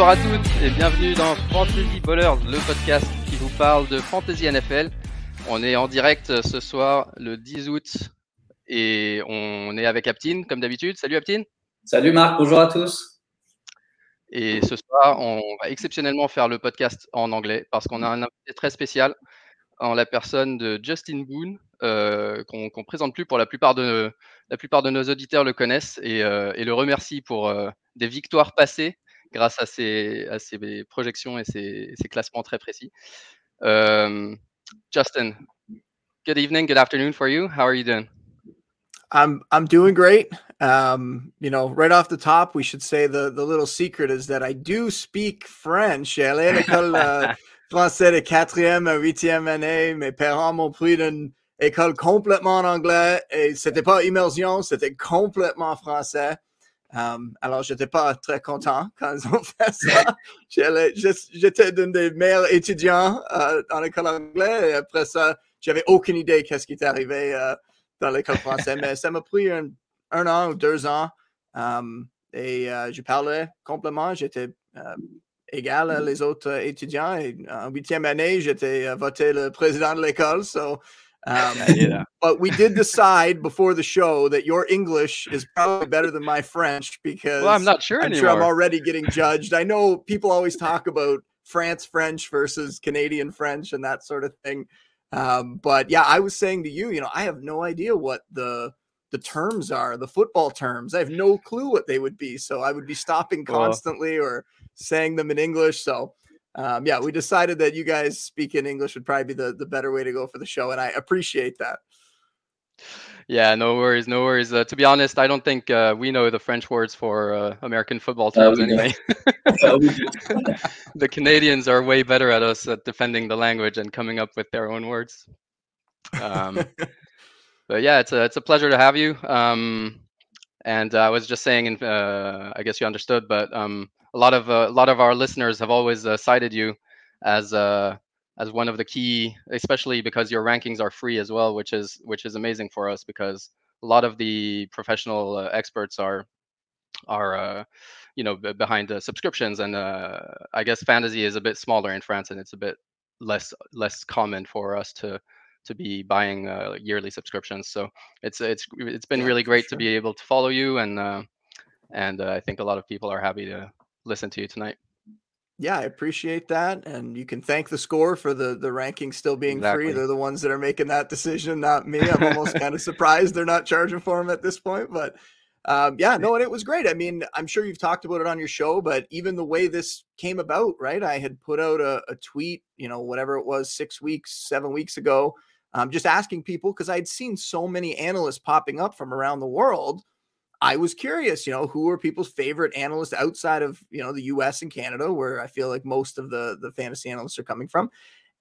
Bonsoir à toutes et bienvenue dans Fantasy Ballers, le podcast qui vous parle de Fantasy NFL. On est en direct ce soir le 10 août et on est avec Aptine comme d'habitude. Salut Aptine. Salut Marc, bonjour à tous. Et ce soir, on va exceptionnellement faire le podcast en anglais parce qu'on a un invité très spécial en la personne de Justin Boone, euh, qu'on ne présente plus pour la plupart de, la plupart de nos auditeurs le connaissent et, euh, et le remercie pour euh, des victoires passées grâce à ses, à ses projections et ses, ses, classements très précis. Um, Justin, good evening, good afternoon for you. How are you doing? I'm I'm doing great. Um, you know, right off the top, we should say the the little secret is that I do speak French. Allé à l'école euh, français de quatrième à huitième année. Mes parents m'ont pris d'une école complètement en anglais et c'était pas immersion, c'était complètement français. Um, alors, j'étais pas très content quand ils ont fait ça. J'étais d'un des meilleurs étudiants euh, dans l'école anglaise et après ça, j'avais aucune idée qu'est-ce qui était arrivé euh, dans l'école française. Mais ça m'a pris un, un, an ou deux ans um, et euh, je parlais complètement. J'étais euh, égal à les autres étudiants et en huitième année, j'étais voté le président de l'école. So, um, yeah. But we did decide before the show that your English is probably better than my French because well, I'm not sure I'm anymore. sure I'm already getting judged. I know people always talk about France French versus Canadian French and that sort of thing. Um, but yeah, I was saying to you, you know, I have no idea what the the terms are, the football terms. I have no clue what they would be. So I would be stopping constantly or saying them in English. So um, yeah, we decided that you guys speaking English would probably be the, the better way to go for the show, and I appreciate that. Yeah, no worries, no worries. Uh, to be honest, I don't think uh, we know the French words for uh, American football terms uh, anyway. the Canadians are way better at us at defending the language and coming up with their own words. Um, but yeah, it's a it's a pleasure to have you. Um, and I was just saying, and uh, I guess you understood, but um, a lot of uh, a lot of our listeners have always uh, cited you as uh, as one of the key, especially because your rankings are free as well, which is which is amazing for us because a lot of the professional uh, experts are are uh, you know behind subscriptions, and uh, I guess fantasy is a bit smaller in France, and it's a bit less less common for us to to be buying uh, yearly subscriptions. So it's it's it's been Yeah, really great to be able to follow you, and uh, and uh, I think a lot of people are happy to listen to you tonight. Yeah, I appreciate that, and you can thank the score for the the rankings still being Exactly. free. They're the ones that are making that decision, not me. I'm almost kind of surprised they're not charging for them at this point, but um, yeah, no, and it was great. I mean, I'm sure you've talked about it on your show, but even the way this came about, right? I had put out a, a tweet, you know, whatever it was, six weeks, seven weeks ago, um, just asking people because I'd seen so many analysts popping up from around the world. I was curious, you know, who are people's favorite analysts outside of, you know, the US and Canada, where I feel like most of the the fantasy analysts are coming from.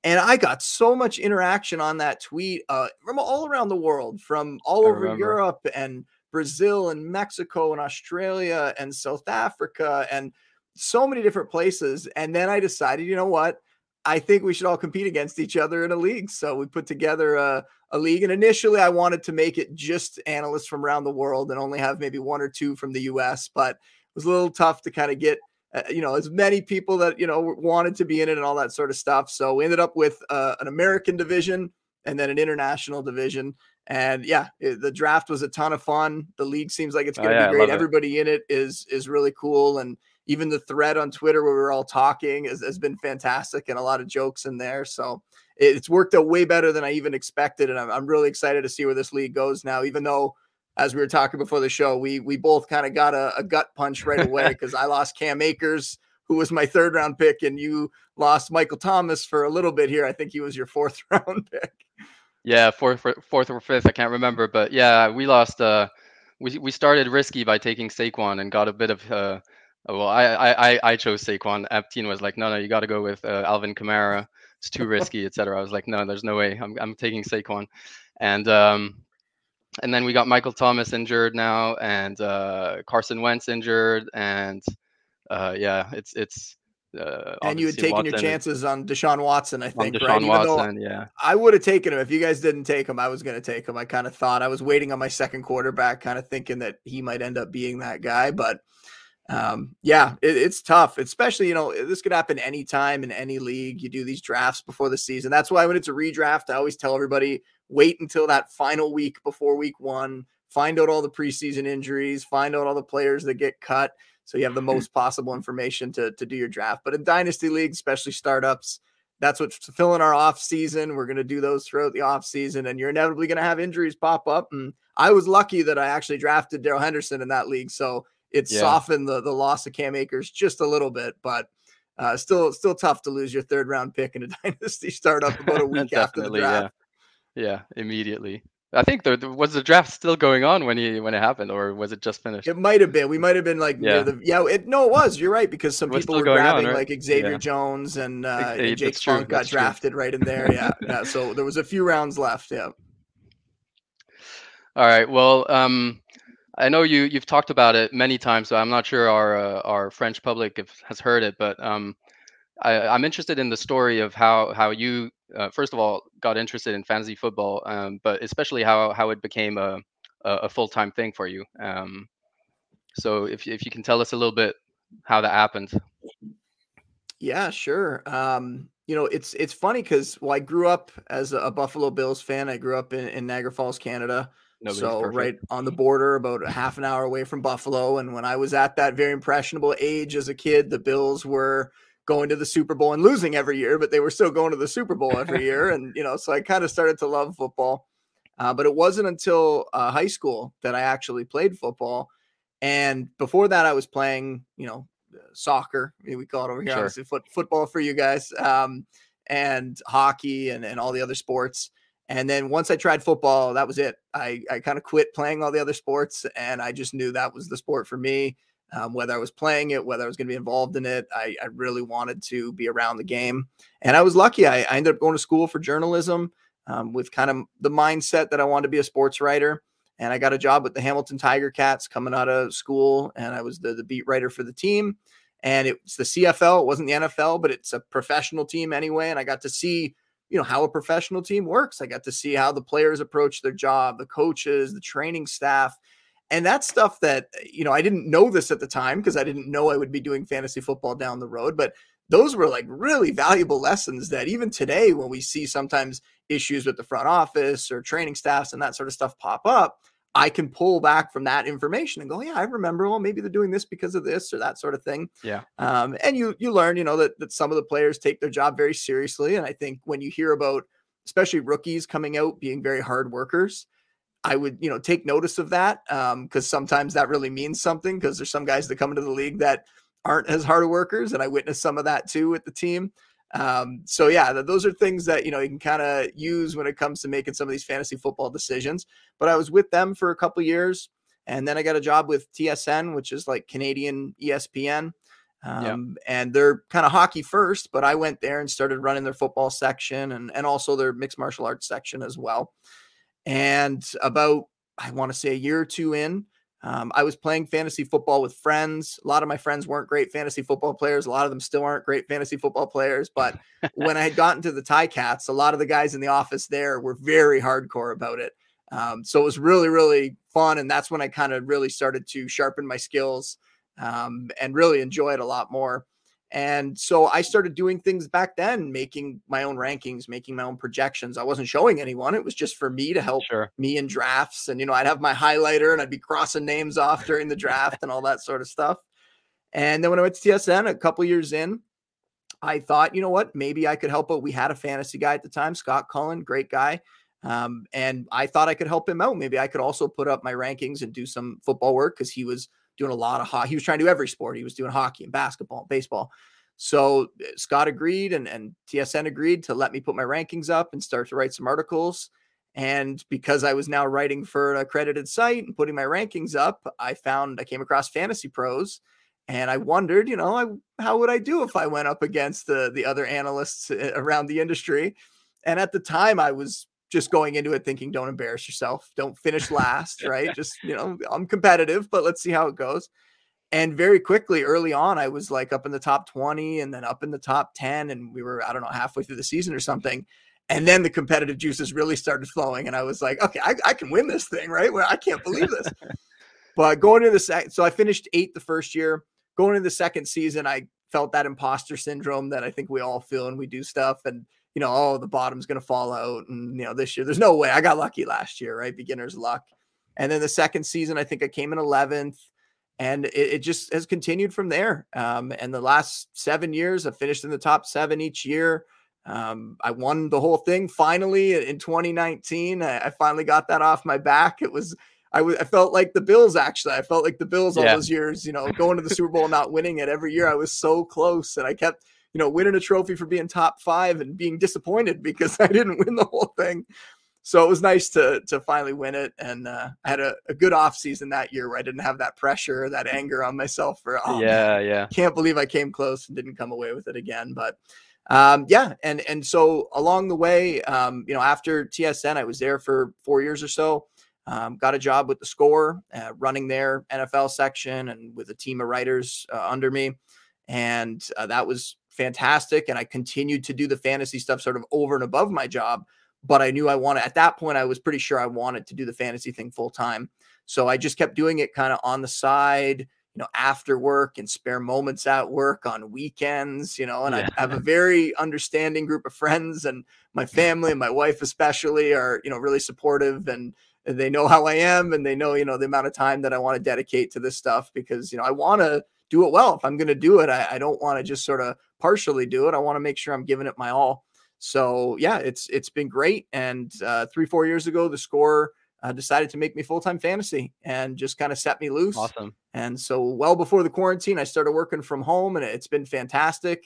And I got so much interaction on that tweet uh, from all around the world, from all I over remember. Europe and Brazil and Mexico and Australia and South Africa and so many different places. And then I decided, you know what? I think we should all compete against each other in a league. So we put together a, a league. And initially, I wanted to make it just analysts from around the world and only have maybe one or two from the US, but it was a little tough to kind of get. Uh, you know, as many people that you know wanted to be in it and all that sort of stuff. So we ended up with uh, an American division and then an international division. And yeah, it- the draft was a ton of fun. The league seems like it's Oh, going to yeah, be great. love it. Everybody in it is is really cool, and even the thread on Twitter where we're all talking has, has been fantastic and a lot of jokes in there. So it's worked out way better than I even expected, and I'm, I'm really excited to see where this league goes now. Even though, as we were talking before the show, we we both kind of got a, a gut punch right away because I lost Cam Akers, who was my third round pick, and you lost Michael Thomas for a little bit here. I think he was your fourth round pick. Yeah, fourth, fourth or fifth, I can't remember, but yeah, we lost. Uh, we we started risky by taking Saquon and got a bit of. Uh, well, I I I- chose Saquon. Aptine was like, no, no, you got to go with uh, Alvin Kamara. It's too risky, etc. I was like, no, there's no way. I'm I'm taking Saquon, and um, and then we got Michael Thomas injured now, and uh, Carson Wentz injured, and uh, yeah, it's it's. Uh, and you had taken your Watson is- chances on Deshaun Watson, I think, Deshaun right? Even Watson, yeah. I would have taken him if you guys didn't take him. I was going to take him. I kind of thought I was waiting on my second quarterback, kind of thinking that he might end up being that guy. But um, yeah, it, it's tough, especially, you know, this could happen anytime in any league. You do these drafts before the season. That's why when it's a redraft, I always tell everybody wait until that final week before week one, find out all the preseason injuries, find out all the players that get cut. So you have the most possible information to, to do your draft. But in dynasty leagues, especially startups, that's what's filling our off season. We're going to do those throughout the off season, and you're inevitably going to have injuries pop up. And I was lucky that I actually drafted Darrell Henderson in that league. So it yeah. softened the the loss of Cam Akers just a little bit, but uh, still still tough to lose your third round pick in a dynasty startup about a week after the draft. Yeah, yeah, immediately. I think there was the draft still going on when he when it happened, or was it just finished? It might have been. We might have been like yeah, the, yeah. It, no, it was. You're right because some people were grabbing on, right? like Xavier yeah. Jones and, uh, and Jake Funk got drafted right in there. Yeah, yeah. So there was a few rounds left. Yeah. All right. Well, um, I know you you've talked about it many times, so I'm not sure our uh, our French public has heard it, but um, I, am interested in the story of how how you uh, first of all got interested in fantasy football, um, but especially how how it became a a, full time thing for you. Um, so if if you can tell us a little bit how that happened. Yeah, sure. Um, you know, it's it's funny because well, I grew up as a Buffalo Bills fan. I grew up in, in Niagara Falls, Canada. Nobody's so perfect. right on the border, about a half an hour away from Buffalo. And when I was at that very impressionable age as a kid, the Bills were going to the Super Bowl and losing every year, but they were still going to the Super Bowl every year. And you know, so I kind of started to love football. Uh, but it wasn't until uh, high school that I actually played football. And before that, I was playing, you know, soccer. We call it over here, sure. obviously, foot, football for you guys, um, and hockey and, and all the other sports. And then once I tried football, that was it. I, I kind of quit playing all the other sports and I just knew that was the sport for me. Um, whether I was playing it, whether I was going to be involved in it, I, I, really wanted to be around the game. And I was lucky. I, I ended up going to school for journalism um, with kind of the mindset that I wanted to be a sports writer. And I got a job with the Hamilton Tiger Cats coming out of school. And I was the, the beat writer for the team. And it's the CFL. It wasn't the NFL, but it's a professional team anyway. And I got to see you know how a professional team works. I got to see how the players approach their job, the coaches, the training staff, and that's stuff that eh, you know I didn't know this at the time because I didn't know I would be doing fantasy football down the road, but those were like really valuable lessons that even today when we see sometimes issues with the front office or training staffs and that sort of stuff pop up, I can pull back from that information and go, yeah, I remember. Well, maybe they're doing this because of this or that sort of thing. Yeah. Um, and you you learn, you know, that that some of the players take their job very seriously. And I think when you hear about, especially rookies coming out being very hard workers, I would you know take notice of that because um, sometimes that really means something. Because there's some guys that come into the league that aren't as hard workers, and I witnessed some of that too with the team. Um, so yeah, those are things that you know you can kind of use when it comes to making some of these fantasy football decisions. But I was with them for a couple years, and then I got a job with TSN, which is like Canadian ESPN. Um, yeah. and they're kind of hockey first, but I went there and started running their football section and, and also their mixed martial arts section as well. And about, I want to say a year or two in, um, I was playing fantasy football with friends. A lot of my friends weren't great fantasy football players. A lot of them still aren't great fantasy football players. But when I had gotten to the Ti-Cats, a lot of the guys in the office there were very hardcore about it. Um, so it was really, really fun. And that's when I kind of really started to sharpen my skills um, and really enjoy it a lot more. And so I started doing things back then, making my own rankings, making my own projections. I wasn't showing anyone. It was just for me to help sure. me in drafts. And, you know, I'd have my highlighter and I'd be crossing names off during the draft and all that sort of stuff. And then when I went to TSN a couple years in, I thought, you know what, maybe I could help out. We had a fantasy guy at the time, Scott Cullen, great guy. Um, and I thought I could help him out. Maybe I could also put up my rankings and do some football work because he was doing a lot of hockey. He was trying to do every sport. He was doing hockey and basketball, and baseball. So eh, Scott agreed and, and TSN agreed to let me put my rankings up and start to write some articles. And because I was now writing for an accredited site and putting my rankings up, I found I came across Fantasy Pros and I wondered, you know, I, how would I do if I went up against the the other analysts eh, around the industry? And at the time, I was just going into it thinking, don't embarrass yourself, don't finish last, right? just, you know, I'm competitive, but let's see how it goes. And very quickly, early on, I was like up in the top 20 and then up in the top 10. And we were, I don't know, halfway through the season or something. And then the competitive juices really started flowing. And I was like, okay, I, I can win this thing, right? Well, I can't believe this. but going into the second, so I finished eighth the first year. going into the second season, I felt that imposter syndrome that I think we all feel when we do stuff. And, you know, oh, the bottom's going to fall out. And, you know, this year, there's no way. I got lucky last year, right? Beginner's luck. And then the second season, I think I came in 11th and it, it, just has continued from there. Um, and the last seven years, I finished in the top seven each year. Um, I won the whole thing finally in 2019. I, I, finally got that off my back. It was I, w- I felt like the Bills actually. I felt like the Bills all those years. You know, going to the Super Bowl, not winning it every year. I was so close, and I kept you know winning a trophy for being top five and being disappointed because I didn't win the whole thing. So it was nice to to finally win it. And uh, i had a, a good off season that year where i didn't have that pressure that anger on myself for oh, yeah man, yeah can't believe i came close and didn't come away with it again. But um, yeah. And and so along the way um, you know after tsn i was there for four years or so um, got a job with the score uh, running their nfl section and with a team of writers uh, under me. And uh, that was fantastic and i continued to do the fantasy stuff sort of over and above my job but I knew I wanted at that point, I was pretty sure I wanted to do the fantasy thing full time. So I just kept doing it kind of on the side, you know, after work and spare moments at work on weekends, you know, and yeah. I have a very understanding group of friends and my family and my wife especially are, you know, really supportive and they know how I am and they know, you know, the amount of time that I want to dedicate to this stuff because, you know, I want to do it well. If I'm going to do it, I, I don't want to just sort of partially do it. I want to make sure I'm giving it my all. So yeah, it's it's been great. And uh, three four years ago, the score uh, decided to make me full time fantasy and just kind of set me loose. Awesome. And so well before the quarantine, I started working from home, and it's been fantastic.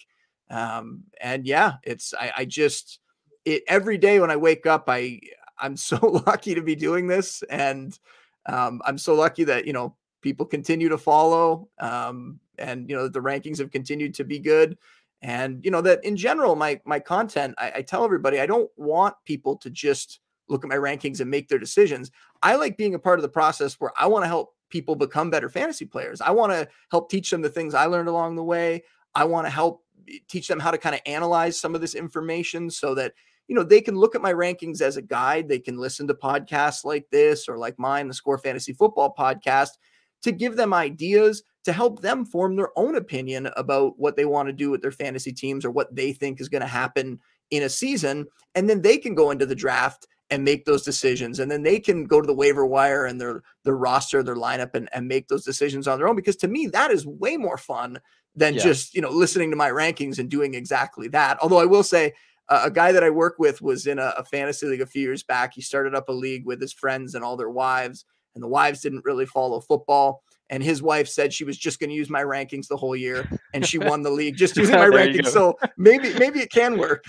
Um, and yeah, it's I, I just it every day when I wake up, I I'm so lucky to be doing this, and um, I'm so lucky that you know people continue to follow, um, and you know the rankings have continued to be good. And you know that in general my my content I, I, tell everybody i don't want people to just look at my rankings and make their decisions. I like being a part of the process where i want to help people become better fantasy players. I want to help teach them the things i learned along the way. I want to help eh, teach them how to kind of analyze some of this information so that you know they can look at my rankings as a guide. They can listen to podcasts like this or like mine the score fantasy football podcast to give them ideas to help them form their own opinion about what they want to do with their fantasy teams or what they think is going to happen in a season. And then they can go into the draft and make those decisions. And then they can go to the waiver wire and their their roster, their lineup, and, and make those decisions on their own. Because to me, that is way more fun than yeah. just, you know, listening to my rankings and doing exactly that. Although I will say uh, a guy that I work with was in a, a fantasy league a few years back. He started up a league with his friends and all their wives, and the wives didn't really follow football and his wife said she was just going to use my rankings the whole year and she won the league just using my rankings so maybe maybe it can work.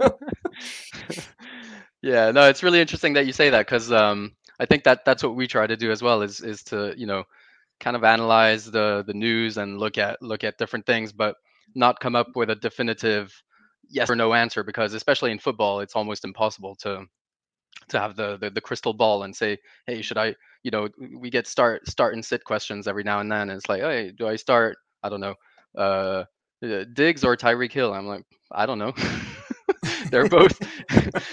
Yeah no it's really interesting that you say that because um, i think that that's what we try to do as well is is to you know kind of analyze the the news and look at look at different things but not come up with a definitive yes or no answer because especially in football it's almost impossible to to have the, the, the crystal ball and say, hey, should I, you know, we get start start and sit questions every now and then. And it's like, hey, do I start? I don't know, uh, uh Diggs or Tyreek Hill? I'm like, I don't know. they're both.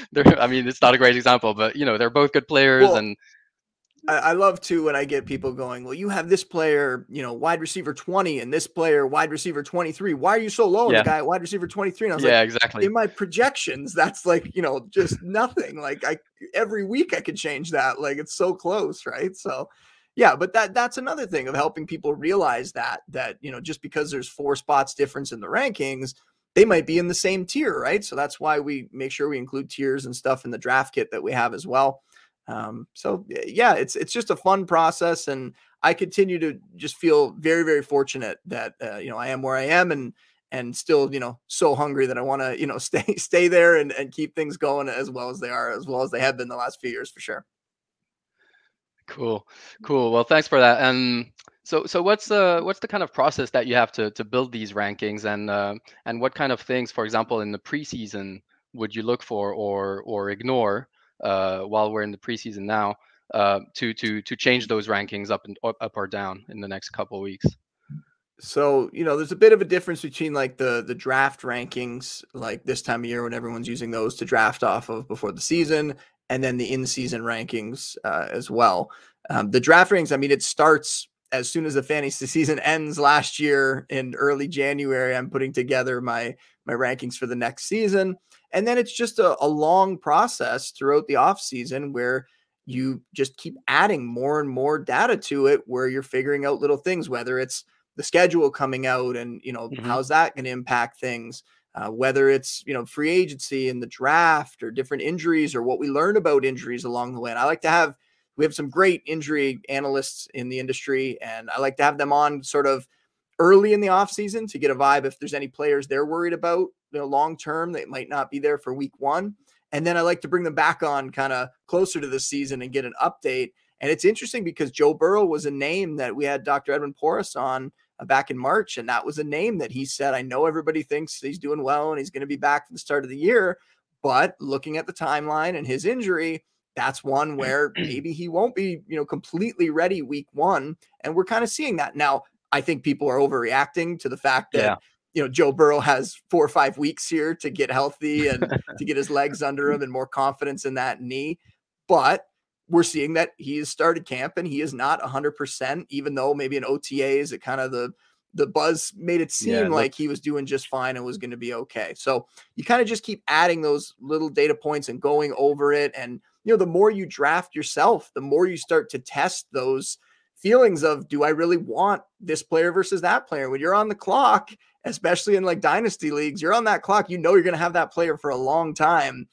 they're. I mean, it's not a great example, but you know, they're both good players, well, and I, love too when I get people going, well, you have this player, you know, wide receiver 20 and this player, wide receiver 23. Why are you so low? Yeah. the guy, wide receiver 23. And I was yeah, like, exactly. In my projections, that's like, you know, just nothing. Like I every week I could change that. Like it's so close, right? So yeah, but that that's another thing of helping people realize that that you know, just because there's four spots difference in the rankings, they might be in the same tier, right? So that's why we make sure we include tiers and stuff in the draft kit that we have as well. Um, so yeah, it's it's just a fun process, and I continue to just feel very very fortunate that uh, you know I am where I am, and and still you know so hungry that I want to you know stay stay there and and keep things going as well as they are, as well as they have been the last few years for sure. Cool, cool. Well, thanks for that. And so so what's the what's the kind of process that you have to to build these rankings, and uh, and what kind of things, for example, in the preseason would you look for or or ignore? Uh, while we're in the preseason now uh, to to to change those rankings up and up or down in the next couple weeks. So you know, there's a bit of a difference between like the the draft rankings, like this time of year when everyone's using those to draft off of before the season, and then the in-season rankings uh, as well. Um, the draft rankings, I mean, it starts as soon as the fantasy season ends last year in early January, I'm putting together my my rankings for the next season. And then it's just a, a long process throughout the off season where you just keep adding more and more data to it where you're figuring out little things, whether it's the schedule coming out and you know mm-hmm. how's that going to impact things uh, whether it's you know free agency and the draft or different injuries or what we learn about injuries along the way and i like to have we have some great injury analysts in the industry and i like to have them on sort of early in the offseason to get a vibe if there's any players they're worried about long term They might not be there for week one and then i like to bring them back on kind of closer to the season and get an update and it's interesting because joe burrow was a name that we had dr edwin porras on uh, back in March. And that was a name that he said, I know everybody thinks he's doing well and he's going to be back for the start of the year. But looking at the timeline and his injury, that's one where maybe he won't be, you know, completely ready week one. And we're kind of seeing that now. I think people are overreacting to the fact that, yeah. You know, Joe Burrow has four or five weeks here to get healthy and to get his legs under him and more confidence in that knee. But we're seeing that he has started camp and he is not 100%, even though maybe in OTAs, it kind of the the buzz made it seem yeah, like he was doing just fine and was going to be okay. So you kind of just keep adding those little data points and going over it. And, you know, the more you draft yourself, the more you start to test those feelings of do I really want this player versus that player? When you're on the clock, especially in like dynasty leagues, you're on that clock, you know, you're going to have that player for a long time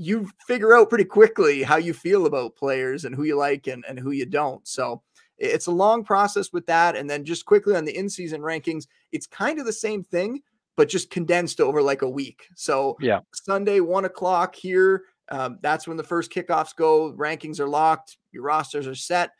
you figure out pretty quickly how you feel about players and who you like and, and who you don't. So it's a long process with that. And then just quickly on the in season rankings, it's kind of the same thing, but just condensed over like a week. So yeah, Sunday, one o'clock here. Um, that's when the first kickoffs go. Rankings are locked. Your rosters are set.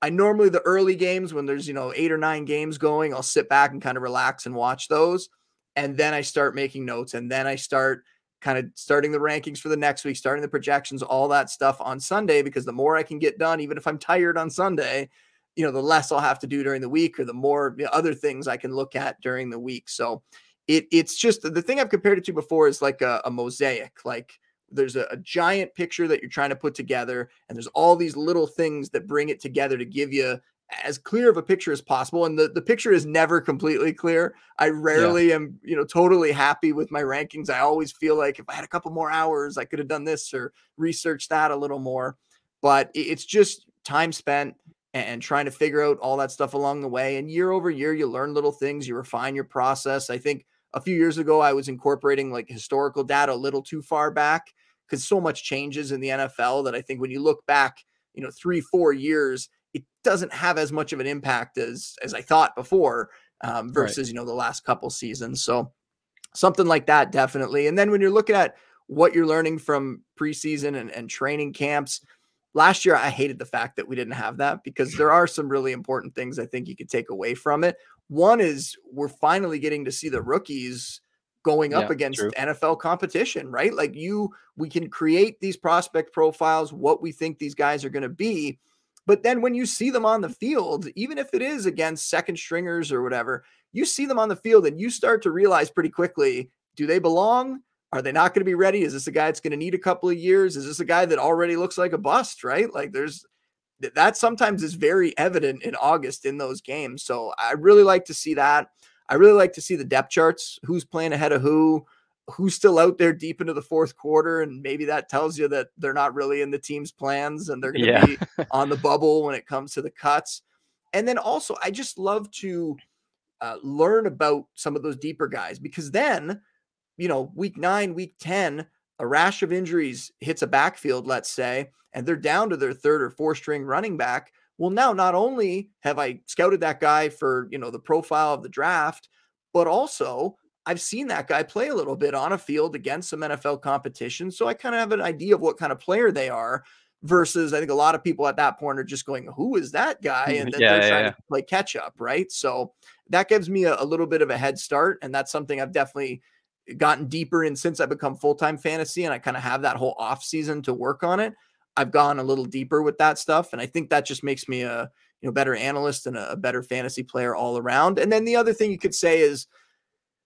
I normally the early games when there's you know eight or nine games going, I'll sit back and kind of relax and watch those, and then I start making notes, and then I start kind of starting the rankings for the next week, starting the projections, all that stuff on Sunday, because the more I can get done, even if I'm tired on Sunday, you know, the less I'll have to do during the week or the more you know, other things I can look at during the week. So it it's just the thing I've compared it to before is like a, a mosaic, like there's a, a, giant picture that you're trying to put together and there's all these little things that bring it together to give you as clear of a picture as possible. And the, the picture is never completely clear. I rarely yeah. am, you know, totally happy with my rankings. I always feel like if I had a couple more hours, I could have done this or researched that a little more. But it's just time spent and trying to figure out all that stuff along the way. And year over year, you learn little things, you refine your process. I think a few years ago, I was incorporating like historical data a little too far back because so much changes in the NFL that I think when you look back, you know, three, four years, it doesn't have as much of an impact as as I thought before um, versus right. you know the last couple seasons. So something like that definitely. And then when you're looking at what you're learning from preseason and, and training camps, last year I hated the fact that we didn't have that because there are some really important things I think you could take away from it. One is we're finally getting to see the rookies going up yeah, against true. NFL competition, right? Like you, we can create these prospect profiles, what we think these guys are going to be. But then when you see them on the field, even if it is against second stringers or whatever, you see them on the field and you start to realize pretty quickly do they belong? Are they not going to be ready? Is this a guy that's going to need a couple of years? Is this a guy that already looks like a bust, right? Like there's that sometimes is very evident in August in those games. So I really like to see that. I really like to see the depth charts, who's playing ahead of who, who's still out there deep into the fourth quarter, and maybe that tells you that they're not really in the team's plans and they're going to yeah. be on the bubble when it comes to the cuts. And then also, I just love to uh, learn about some of those deeper guys because then, you know, week nine, week 10, a rash of injuries hits a backfield, let's say, and they're down to their third or fourth string running back. Well, now not only have I scouted that guy for, you know, the profile of the draft, but also I've seen that guy play a little bit on a field against some NFL competition. So I kind of have an idea of what kind of player they are versus I think a lot of people at that point are just going, who is that guy? Mm-hmm. And then yeah, they're trying yeah. to play catch up, right? So that gives me a, a, little bit of a head start. And that's something I've definitely gotten deeper in since I've become full-time fantasy and I kind of have that whole off season to work on it. I've gone a little deeper with that stuff. And I think that just makes me a you know better analyst and a, a better fantasy player all around. And then the other thing you could say is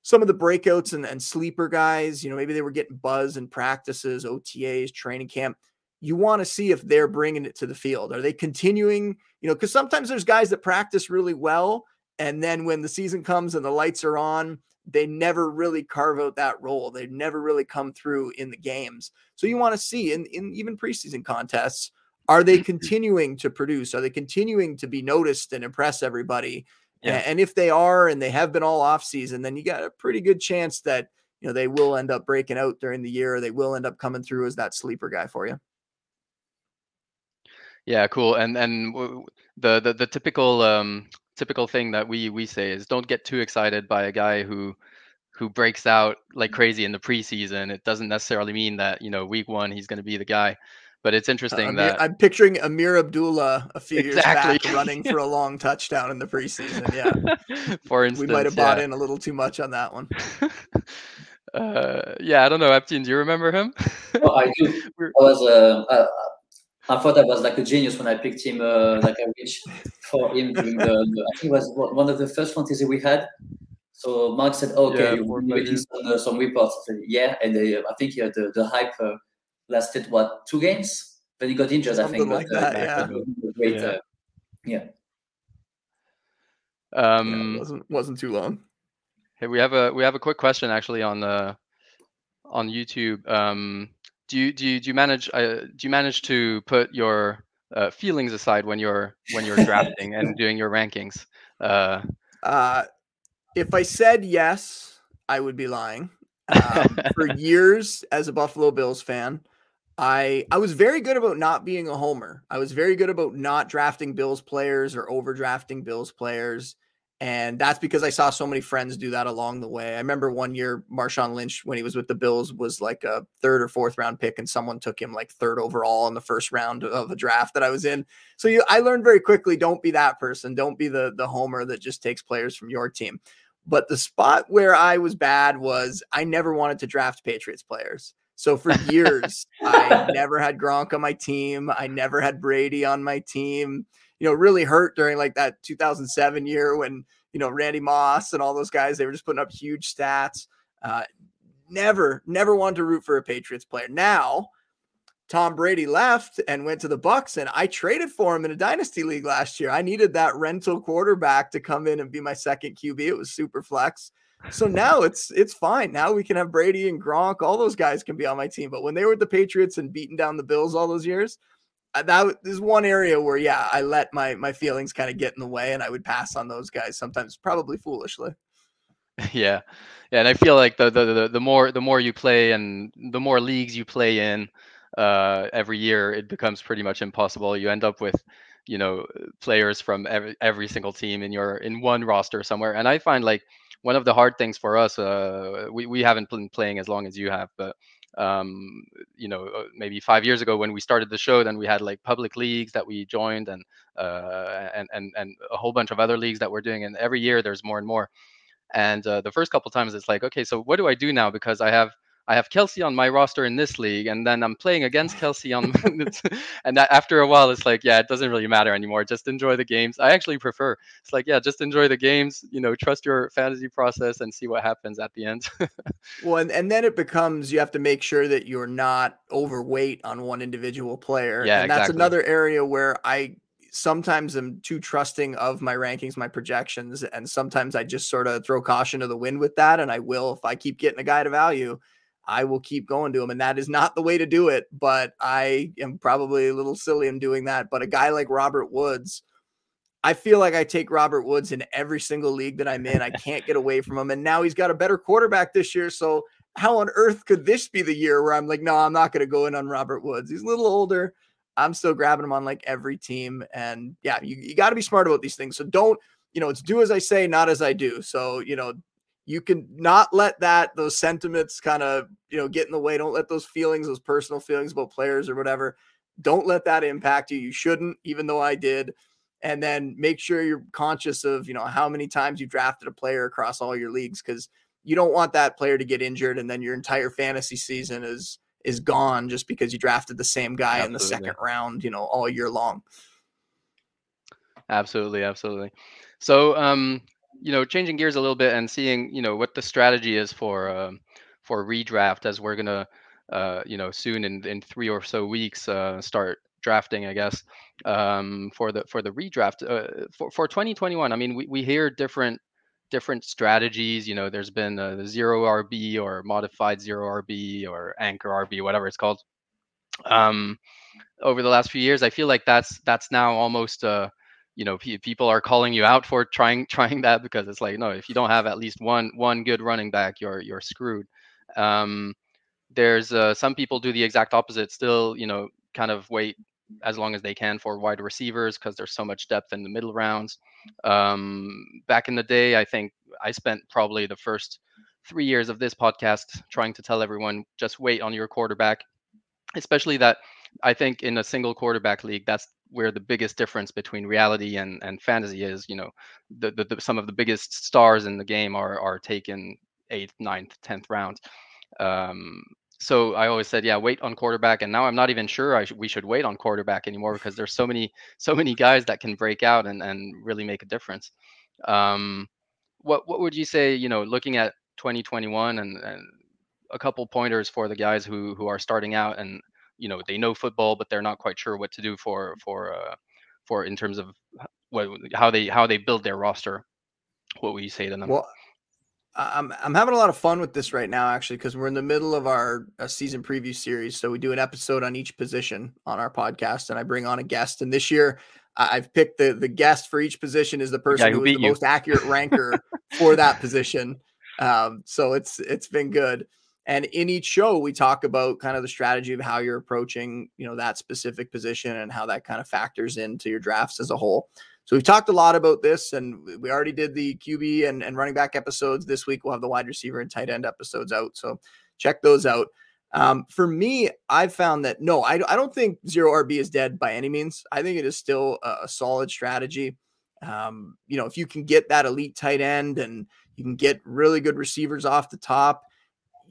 some of the breakouts and, and sleeper guys, you know, maybe they were getting buzz in practices, OTAs, training camp. you want to see if they're bringing it to the field. Are they continuing? You know, because sometimes there's guys that practice really well, and then when the season comes and the lights are on, they never really carve out that role. They never really come through in the games. So you want to see in, in even preseason contests, are they continuing to produce? Are they continuing to be noticed and impress everybody? Yeah. And if they are and they have been all off season, then you got a pretty good chance that you know they will end up breaking out during the year. They will end up coming through as that sleeper guy for you. Yeah, cool. And and the the, the typical um, typical thing that we we say is don't get too excited by a guy who who breaks out like mm. crazy in the preseason. It doesn't necessarily mean that you know week one he's going to be the guy. But it's uh, interesting uh, that I'm picturing Ameer Abdullah a few exactly. years back running for a long touchdown in the preseason. Yeah, for instance, we might have bought yeah. in a little too much on that one. uh, yeah, I don't know, Epstein. Do you remember him? oh, I do. I was uh, uh, I thought I was like a genius when I picked him, uh, like I reached for him during the, the, I think it was one of the first fantasy we had. So Mark said, "Okay, yeah, you're making some, uh, some reports." Said, "Yeah," and they, I think yeah, the the hype uh, lasted what two games. Then he got injured, Something I think. Like but, that, yeah. Great, yeah. Uh, yeah. Um, yeah, wasn't wasn't too long. Hey, we have a we have a quick question actually on the on YouTube. Um, do you do you, do you manage uh, do you manage to put your uh, feelings aside when you're when you're drafting and doing your rankings? Uh, uh, if I said yes, I would be lying. Um, for years, as a Buffalo Bills fan, I I was very good about not being a homer. I was very good about not drafting Bills players or overdrafting Bills players. And that's because I saw so many friends do that along the way. I remember one year Marshawn Lynch, when he was with the Bills, was like a third or fourth round pick, and someone took him like third overall in the first round of a draft that I was in. So you, I learned very quickly: don't be that person. Don't be the the homer that just takes players from your team. But the spot where I was bad was I never wanted to draft Patriots players. So for years, I never had Gronk on my team. I never had Brady on my team you know, really hurt during like that 2007 year when, you know, Randy Moss and all those guys, they were just putting up huge stats. Uh, never, never wanted to root for a Patriots player. Now, Tom Brady left and went to the Bucs, and I traded for him in a dynasty league last year. I needed that rental quarterback to come in and be my second QB. It was super flex. So now it's it's fine. Now we can have Brady and Gronk. All those guys can be on my team. But when they were the Patriots and beating down the Bills all those years, that is one area where yeah i let my my feelings kind of get in the way and i would pass on those guys sometimes probably foolishly. Yeah. Yeah and i feel like the the the, the more the more you play and the more leagues you play in uh, every year it becomes pretty much impossible. You end up with you know players from every every single team in your in one roster somewhere and i find like one of the hard things for us uh, we, we haven't been playing as long as you have but um, you know, uh, maybe five years ago when we started the show, then we had like public leagues that we joined and uh, and and and a whole bunch of other leagues that we're doing. And every year there's more and more. And uh, the first couple times it's like, okay, so what do I do now? Because I have I have Kelce on my roster in this league, and then I'm playing against Kelce on, and that after a while, it's like, yeah, it doesn't really matter anymore. Just enjoy the games. I actually prefer. It's like, yeah, just enjoy the games. You know, trust your fantasy process and see what happens at the end. well, and, and then it becomes you have to make sure that you're not overweight on one individual player. Yeah, and that's exactly. another area where I sometimes am too trusting of my rankings, my projections, and sometimes I just sort of throw caution to the wind with that. And I will if I keep getting a guy to value I will keep going to him. And that is not the way to do it. But I am probably a little silly in doing that. But a guy like Robert Woods, I feel like I take Robert Woods in every single league that I'm in. I can't get away from him. And now he's got a better quarterback this year. So how on earth could this be the year where I'm like, no, I'm not going to go in on Robert Woods? He's a little older. I'm still grabbing him on like every team. And yeah, you, you got to be smart about these things. So don't, you know, it's do as I say, not as I do. So, you know, you can not let that those sentiments kind of you know get in the way. Don't let those feelings those personal feelings about players or whatever don't let that impact you. You shouldn't even though i did. And then make sure you're conscious of you know how many times you drafted a player across all your leagues because you don't want that player to get injured and then your entire fantasy season is is gone just because you drafted the same guy absolutely. in the second round you know all year long. Absolutely absolutely. So um you know, changing gears a little bit and seeing, you know, what the strategy is for um, for redraft as we're gonna uh, you know, soon in in three or so weeks, uh, start drafting, I guess, um, for the for the redraft uh, for for 2021. I mean, we we hear different different strategies. You know, there's been a zero RB or modified zero RB or anchor RB, whatever it's called. Um, over the last few years, I feel like that's that's now almost uh, you know, people are calling you out for trying trying that because it's like no, if you don't have at least one one good running back, you're you're screwed. Um, there's uh, some people do the exact opposite, still, you know, kind of wait as long as they can for wide receivers because there's so much depth in the middle rounds. Um, back in the day, I think I spent probably the first three years of this podcast trying to tell everyone just wait on your quarterback, especially that I think in a single quarterback league, that's where the biggest difference between reality and, and fantasy is. You know, the, the, the some of the biggest stars in the game are are taken eighth, ninth, tenth round. Um, so I always said, yeah, wait on quarterback. And now I'm not even sure I sh- we should wait on quarterback anymore because there's so many so many guys that can break out and, and really make a difference. Um, what what would you say? You know, looking at 2021 and, and a couple pointers for the guys who who are starting out and you know they know football but they're not quite sure what to do for for uh, for in terms of what how they how they build their roster. What would you say to them? Well, I'm I'm having a lot of fun with this right now, actually, because we're in the middle of our uh, season preview series. So we do an episode on each position on our podcast, and I bring on a guest. And this year, I've picked the the guest for each position is the person who, who is the you. most accurate ranker for that position. Um, so it's it's been good. And in each show, we talk about kind of the strategy of how you're approaching, you know, that specific position and how that kind of factors into your drafts as a whole. So we've talked a lot about this, and we already did the QB and, and running back episodes. This week we'll have the wide receiver and tight end episodes out. So check those out. Um, for me, I've found that no, I, I don't think zero RB is dead by any means. I think it is still a, a solid strategy. Um, you know, if you can get that elite tight end and you can get really good receivers off the top,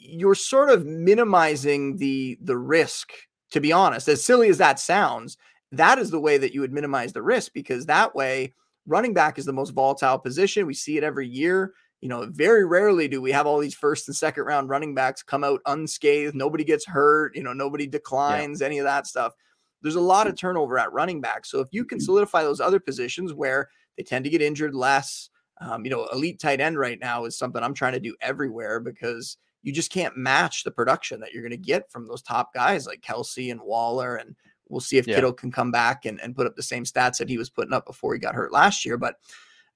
you're sort of minimizing the the risk. To be honest, as silly as that sounds, that is the way that you would minimize the risk because that way running back is the most volatile position. We see it every year. You know, very rarely do we have all these first and second round running backs come out unscathed. Nobody gets hurt, you know, nobody declines, yeah. any of that stuff. There's a lot of turnover at running back. So if you can solidify those other positions where they tend to get injured less, um, you know, elite tight end right now is something I'm trying to do everywhere because you just can't match the production that you're going to get from those top guys like Kelce and Waller and We'll see if yeah. Kittle can come back and, and put up the same stats that he was putting up before he got hurt last year. But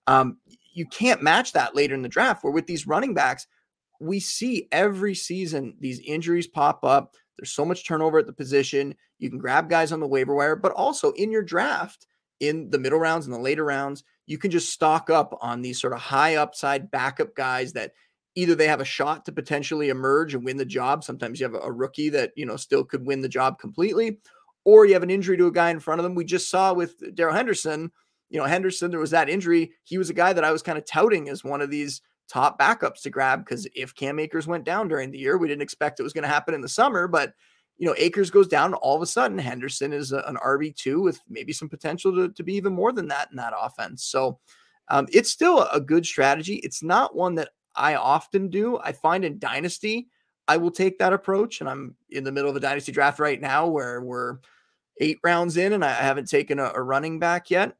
um, you can't match that later in the draft. Where with these running backs, we see every season these injuries pop up. There's so much turnover at the position. You can grab guys on the waiver wire, but also in your draft, in the middle rounds and the later rounds, you can just stock up on these sort of high upside backup guys that either they have a shot to potentially emerge and win the job. Sometimes you have a, rookie that, you know, still could win the job completely, or you have an injury to a guy in front of them. We just saw with Darrell Henderson, you know, Henderson, there was that injury. He was a guy that I was kind of touting as one of these top backups to grab because if Cam Akers went down during the year, we didn't expect it was going to happen in the summer, but you know, Akers goes down, all of a sudden Henderson is a, an RB2 with maybe some potential to, to be even more than that in that offense. So um, it's still a good strategy. It's not one that I often do. I find in Dynasty, I will take that approach. And I'm in the middle of a Dynasty draft right now where we're eight rounds in and I haven't taken a, a running back yet.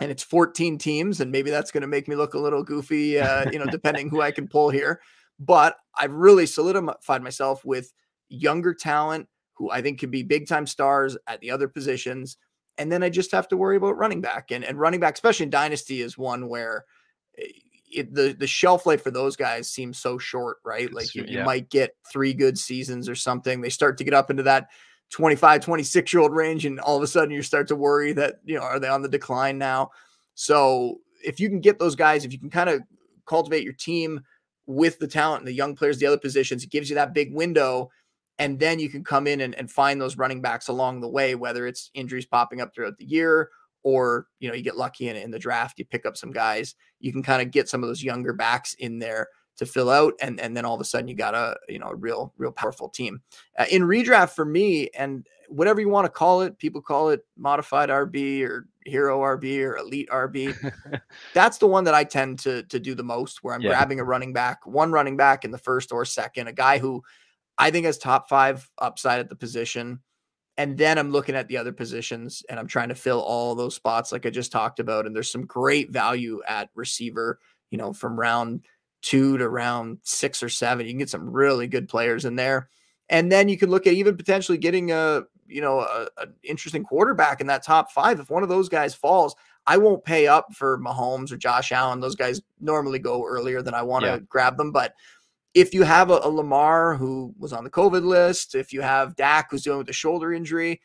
And it's 14 teams, and maybe that's going to make me look a little goofy, uh, you know, depending who I can pull here. But I've really solidified myself with younger talent who I think could be big time stars at the other positions. And then I just have to worry about running back. And, and running back, especially in Dynasty, is one where eh, it, the, the shelf life for those guys seems so short, right? Like you, you might get three good seasons or something. They start to get up into that 25, 26 year old range. And all of a sudden you start to worry that, you know, are they on the decline now? So if you can get those guys, if you can kind of cultivate your team with the talent and the young players, the other positions, it gives you that big window. And then you can come in and, and find those running backs along the way, whether it's injuries popping up throughout the year or, you know, you get lucky in, in the draft, you pick up some guys, you can kind of get some of those younger backs in there to fill out and and then all of a sudden you got a you know a real real powerful team uh, in redraft for me and whatever you want to call it people call it modified rb or hero rb or elite rb that's the one that i tend to to do the most where i'm yeah. grabbing a running back one running back in the first or second a guy who I think as top five upside at the position. And then I'm looking at the other positions and I'm trying to fill all those spots like I just talked about. And there's some great value at receiver, you know, from round two to round six or seven. You can get some really good players in there. And then you can look at even potentially getting a, you know, an interesting quarterback in that top five. If one of those guys falls, I won't pay up for Mahomes or Josh Allen. Those guys normally go earlier than I want to yeah. grab them. But if you have a, a, Lamar who was on the COVID list, if you have Dak who's dealing with a shoulder injury,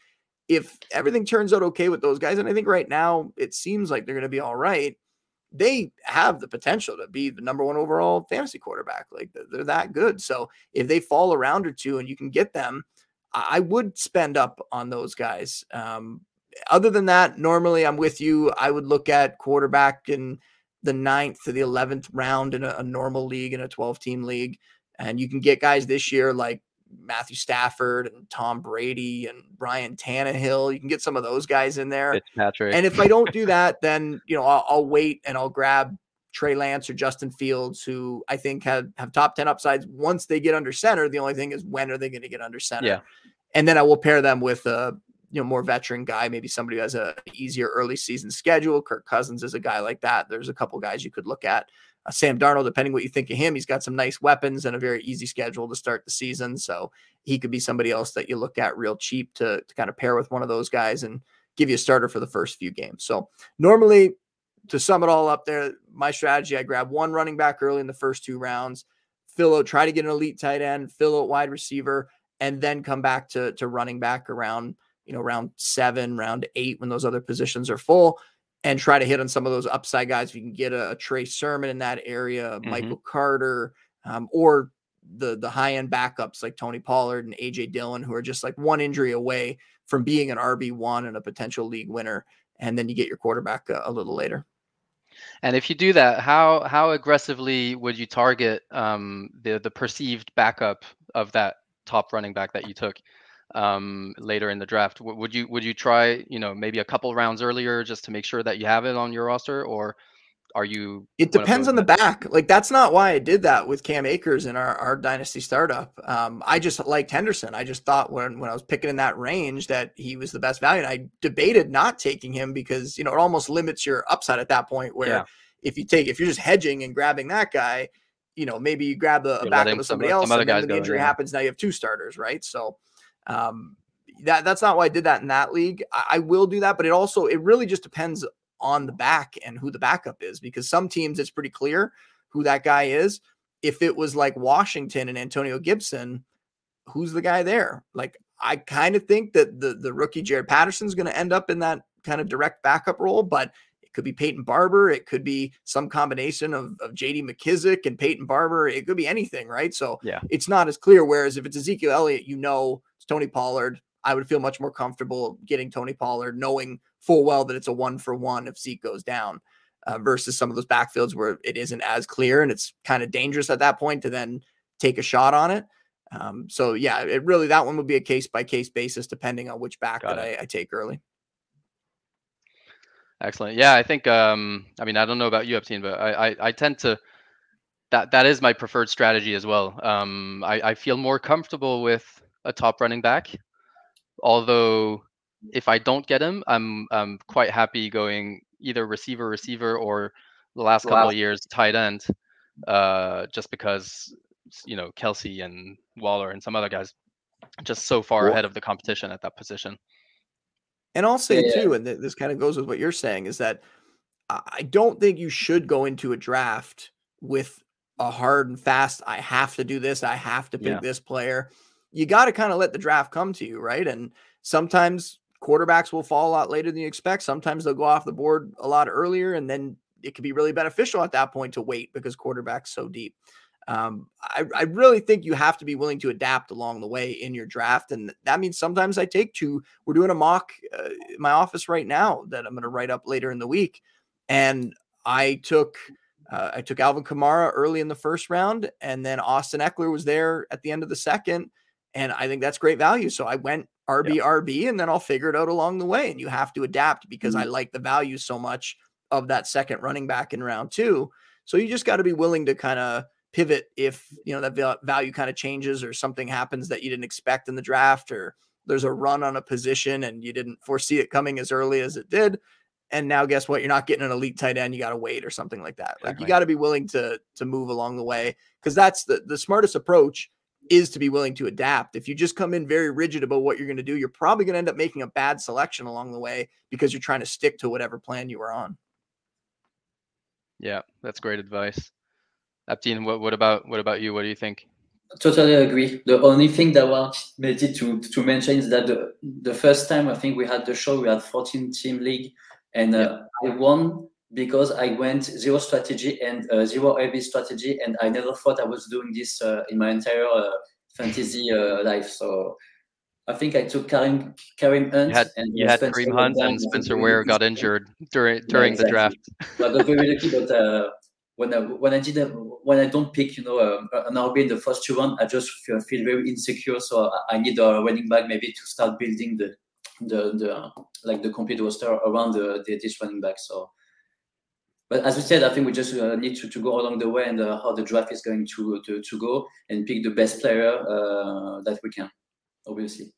if everything turns out okay with those guys, and I think right now it seems like they're going to be all right, they have the potential to be the number one overall fantasy quarterback. Like they're that good. So if they fall around or two and you can get them, I would spend up on those guys. Um, other than that, normally I'm with you. I would look at quarterback in the ninth to the 11th round in a, a normal league, in a 12 team league. And you can get guys this year like Matthew Stafford and Tom Brady and Ryan Tannehill. You can get some of those guys in there. Fitzpatrick. And if I don't do that, then you know I'll, I'll, wait and I'll grab Trey Lance or Justin Fields, who I think have have top ten upsides once they get under center. The only thing is when are they going to get under center? Yeah. And then I will pair them with a you know more veteran guy, maybe somebody who has a easier early season schedule. Kirk Cousins is a guy like that. There's a couple guys you could look at. Uh, Sam Darnold, depending what you think of him, he's got some nice weapons and a very easy schedule to start the season. So he could be somebody else that you look at real cheap to, to kind of pair with one of those guys and give you a starter for the first few games. So normally, to sum it all up there, my strategy, I grab one running back early in the first two rounds, fill out, try to get an elite tight end, fill out wide receiver, and then come back to, to running back around, you know, round seven, round eight when those other positions are full and try to hit on some of those upside guys. If you can get a, a Trey Sermon in that area, mm-hmm. Michael Carter, um, or the the high end backups like Tony Pollard and AJ Dillon, who are just like one injury away from being an RB one and a potential league winner, and then you get your quarterback a, a, little later. And if you do that, how how aggressively would you target um, the the perceived backup of that top running back that you took? Um, later in the draft. W- would you would you try you know maybe a couple rounds earlier just to make sure that you have it on your roster, or are you? It depends on the back. Like that's not why I did that with Cam Akers in our, our dynasty startup. Um, I just liked Henderson. I just thought when when I was picking in that range that he was the best value. And I debated not taking him because you know it almost limits your upside at that point. Where yeah. if you take if you're just hedging and grabbing that guy, you know maybe you grab the backup of somebody some, else, some and then the injury yeah. happens, now you have two starters, right? So. Um, that that's not why I did that in that league. I, I, will do that, but it also it really just depends on the back and who the backup is because some teams it's pretty clear who that guy is. If it was like Washington and Antonio Gibson, who's the guy there? Like I kind of think that the the rookie Jaret Patterson is going to end up in that kind of direct backup role, but it could be Peyton Barber. It could be some combination of, of JD McKissic and Peyton Barber. It could be anything, right? So yeah, it's not as clear. Whereas if it's Ezekiel Elliott, you know it's Tony Pollard. I would feel much more comfortable getting Tony Pollard, knowing full well that it's a one for one if Zeke goes down, uh, versus some of those backfields where it isn't as clear and it's kind of dangerous at that point to then take a shot on it. Um, so yeah, it really that one would be a case by case basis depending on which back Got that I, I, take early. Excellent. Yeah, I think. Um, I mean, I don't know about you, Epstein, but I, I, I tend to that that is my preferred strategy as well. Um, I, I feel more comfortable with a top running back although if I don't get him, I'm I'm quite happy going either receiver, receiver, or the last couple of years tight end, uh, just because you know Kelce and Waller and some other guys just so far ahead of the competition at that position. And I'll say yeah. too, and this kind of goes with what you're saying, is that I don't think you should go into a draft with a hard and fast. I have to do this. I have to pick yeah. this player you got to kind of let the draft come to you, right? And sometimes quarterbacks will fall a lot later than you expect. Sometimes they'll go off the board a lot earlier, and then it could be really beneficial at that point to wait because quarterback's so deep. Um, I, I, really think you have to be willing to adapt along the way in your draft. And that means sometimes I take two. We're doing a mock uh, in my office right now that I'm going to write up later in the week. And I took uh, I took Alvin Kamara early in the first round, and then Austin Ekeler was there at the end of the second. And I think that's great value. So I went RB, yeah. RB, and then I'll figure it out along the way. And you have to adapt because mm-hmm. I like the value so much of that second running back in round two. So you just got to be willing to kind of pivot if you know that value kind of changes or something happens that you didn't expect in the draft or there's a run on a position and you didn't foresee it coming as early as it did and now guess what you're not getting an elite tight end you got to wait or something like that like you got to be willing to to move along the way because that's the the smartest approach is to be willing to adapt. If you just come in very rigid about what you're going to do you're probably going to end up making a bad selection along the way because you're trying to stick to whatever plan you were on. Yeah that's great advice. Aptine, what, what about what about you? What do you think? Totally agree. The only thing that I wanted to, to mention is that the, the first time I think we had the show, we had 14 team league, and uh, I won because I went zero strategy and uh, zero RB strategy, and I never thought I was doing this uh, in my entire uh, fantasy uh, life. So I think I took Kareem Kareem Hunt you had, and you had Kareem Hunt and Spencer Ware got injured during during yeah, exactly. the draft. I got very lucky, but uh, when I when I did when I don't pick you know uh, an RB in the first two round, I just feel, feel very insecure. So I need a running back maybe to start building the the, the like the complete roster around the, the this running back. So, but as we said, I think we just uh, need to, to go along the way and uh, how the draft is going to, to to go and pick the best player uh, that we can, obviously.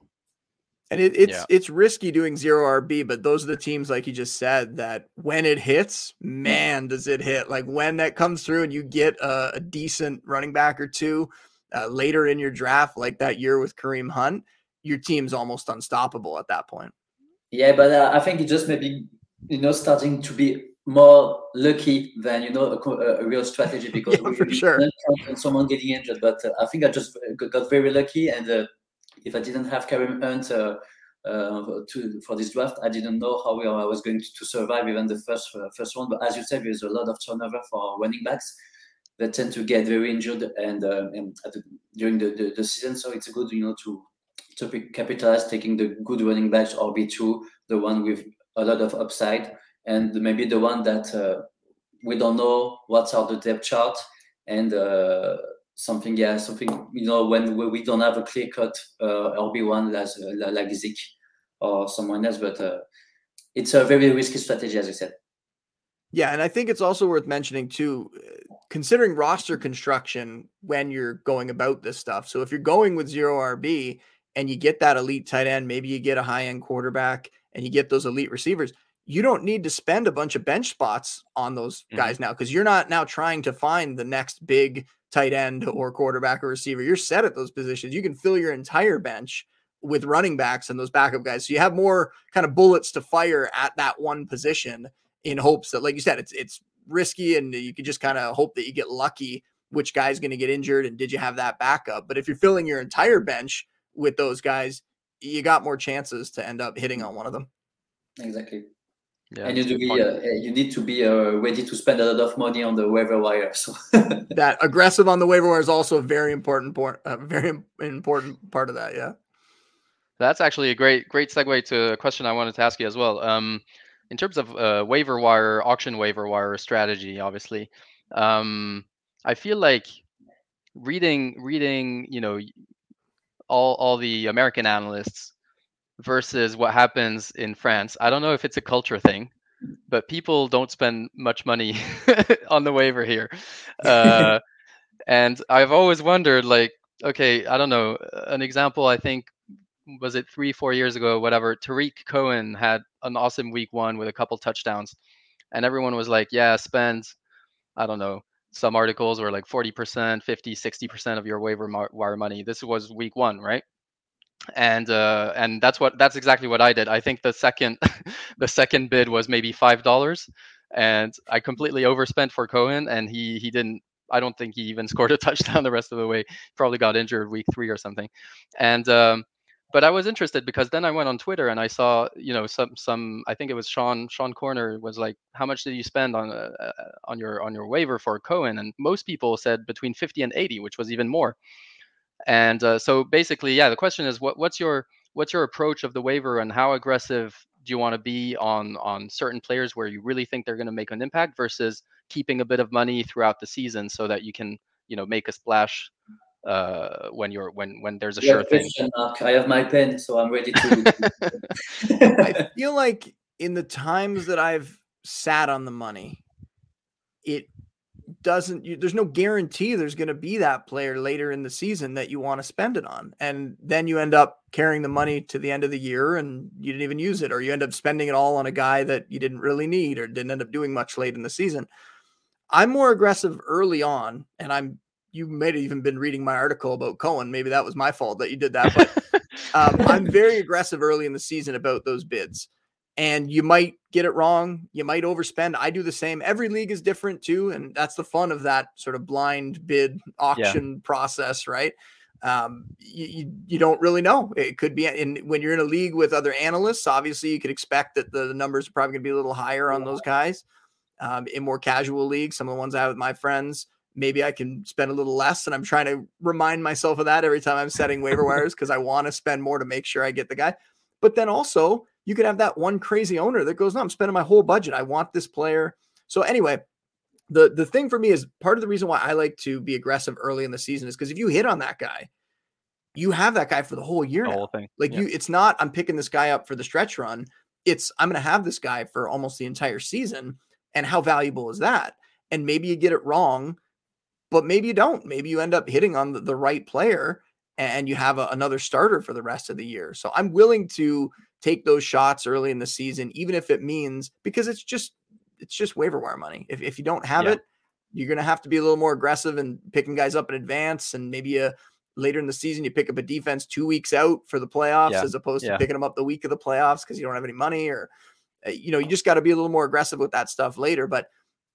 And it, it's yeah. it's risky doing zero RB, but those are the teams, like you just said, that when it hits, man, does it hit! Like when that comes through and you get a, a decent running back or two uh, later in your draft, like that year with Kareem Hunt, your team's almost unstoppable at that point. Yeah, but uh, I think it just maybe you know starting to be more lucky than you know a, a real strategy because yeah, for sure someone getting injured. But uh, I think I just got very lucky and uh, if I didn't have Kareem Hunt uh, uh, to, for this draft, I didn't know how I was going to, to survive even the first uh, first one. But as you said, there's a lot of turnover for running backs that tend to get very injured and, and the, during the, the, the, season. So it's good, you know, to to capitalize taking the good running backs or B2, the one with a lot of upside, and maybe the one that uh, we don't know what's are the depth chart and uh, something yeah something you know when we don't have a clear cut uh, RB1 as uh, like Zeke or someone else but uh, it's a very risky strategy as I said. Yeah and I think it's also worth mentioning too considering roster construction when you're going about this stuff. So if you're going with zero RB and you get that elite tight end maybe you get a high end quarterback and you get those elite receivers you don't need to spend a bunch of bench spots on those mm-hmm. guys now because you're not now trying to find the next big tight end or quarterback or receiver. You're set at those positions. You can fill your entire bench with running backs and those backup guys. So you have more kind of bullets to fire at that one position in hopes that, like you said, it's it's risky and you can just kind of hope that you get lucky which guy's going to get injured and did you have that backup. But if you're filling your entire bench with those guys, you got more chances to end up hitting on one of them. Exactly. Yeah, and you, to be, uh, you need to be uh, ready to spend a lot of money on the waiver wire. So that aggressive on the waiver wire is also a very important part, a very important part of that. Yeah, that's actually a great great segue to a question I wanted to ask you as well. Um, in terms of uh, waiver wire, auction waiver wire strategy, obviously, um, I feel like reading reading you know all all the American analysts versus what happens in France. I don't know if it's a culture thing, but people don't spend much money on the waiver here. Uh, and I've always wondered, like, okay, I don't know, an example I think was it three, four years ago, whatever. Tarik Cohen had an awesome week one with a couple touchdowns, and everyone was like, yeah, spend, I don't know, some articles were like 40%, 50, 60% of your waiver wire money. This was week one, right? And uh, and that's what that's exactly what I did. I think the second the second bid was maybe five dollars, and I completely overspent for Cohen, and he he didn't. I don't think he even scored a touchdown the rest of the way. Probably got injured week three or something, and um, but I was interested because then I went on Twitter and I saw you know some some I think it was Sean Sean Koerner was like how much did you spend on uh, uh on your on your waiver for Cohen, and most people said between fifty and eighty, which was even more. And uh, so basically, yeah, the question is, what, what's your what's your approach of the waiver, and how aggressive do you want to be on on certain players where you really think they're going to make an impact versus keeping a bit of money throughout the season so that you can you know make a splash uh, when you're when when there's a yeah, sure thing. Mark. I have my pen, so I'm ready to. I feel like in the times that I've sat on the money, it doesn't you, there's no guarantee there's going to be that player later in the season that you want to spend it on. And then you end up carrying the money to the end of the year and you didn't even use it or you end up spending it all on a guy that you didn't really need or didn't end up doing much late in the season. I'm more aggressive early on and i'm you may have even been reading my article about cohen. Maybe that was my fault that you did that but um, i'm very aggressive early in the season about those bids and you might get it wrong. You might overspend. I do the same. Every league is different too, and that's the fun of that sort of blind bid auction yeah. process, right? Um, you, you, you don't really know. It could be in when you're in a league with other analysts. Obviously, you could expect that the, the numbers are probably going to be a little higher on those guys. Um, in more casual leagues, some of the ones I have with my friends, maybe I can spend a little less. And I'm trying to remind myself of that every time I'm setting waiver wires because I want to spend more to make sure I get the guy. But then also, you could have that one crazy owner that goes, No, I'm spending my whole budget. I want this player. So, anyway, the, the thing for me is part of the reason why I like to be aggressive early in the season is because if you hit on that guy, you have that guy for the whole year. The whole thing. Like yeah. you, it's not I'm picking this guy up for the stretch run. It's I'm going to have this guy for almost the entire season. And how valuable is that? And maybe you get it wrong, but maybe you don't. Maybe you end up hitting on the, the right player and you have a, another starter for the rest of the year. So I'm willing to take those shots early in the season, even if it means because it's just it's just waiver wire money. If if you don't have yeah. it, you're gonna have to be a little more aggressive and picking guys up in advance, and maybe a later in the season you pick up a defense two weeks out for the playoffs yeah. as opposed to yeah. picking them up the week of the playoffs because you don't have any money or uh, you know you just got to be a little more aggressive with that stuff later. But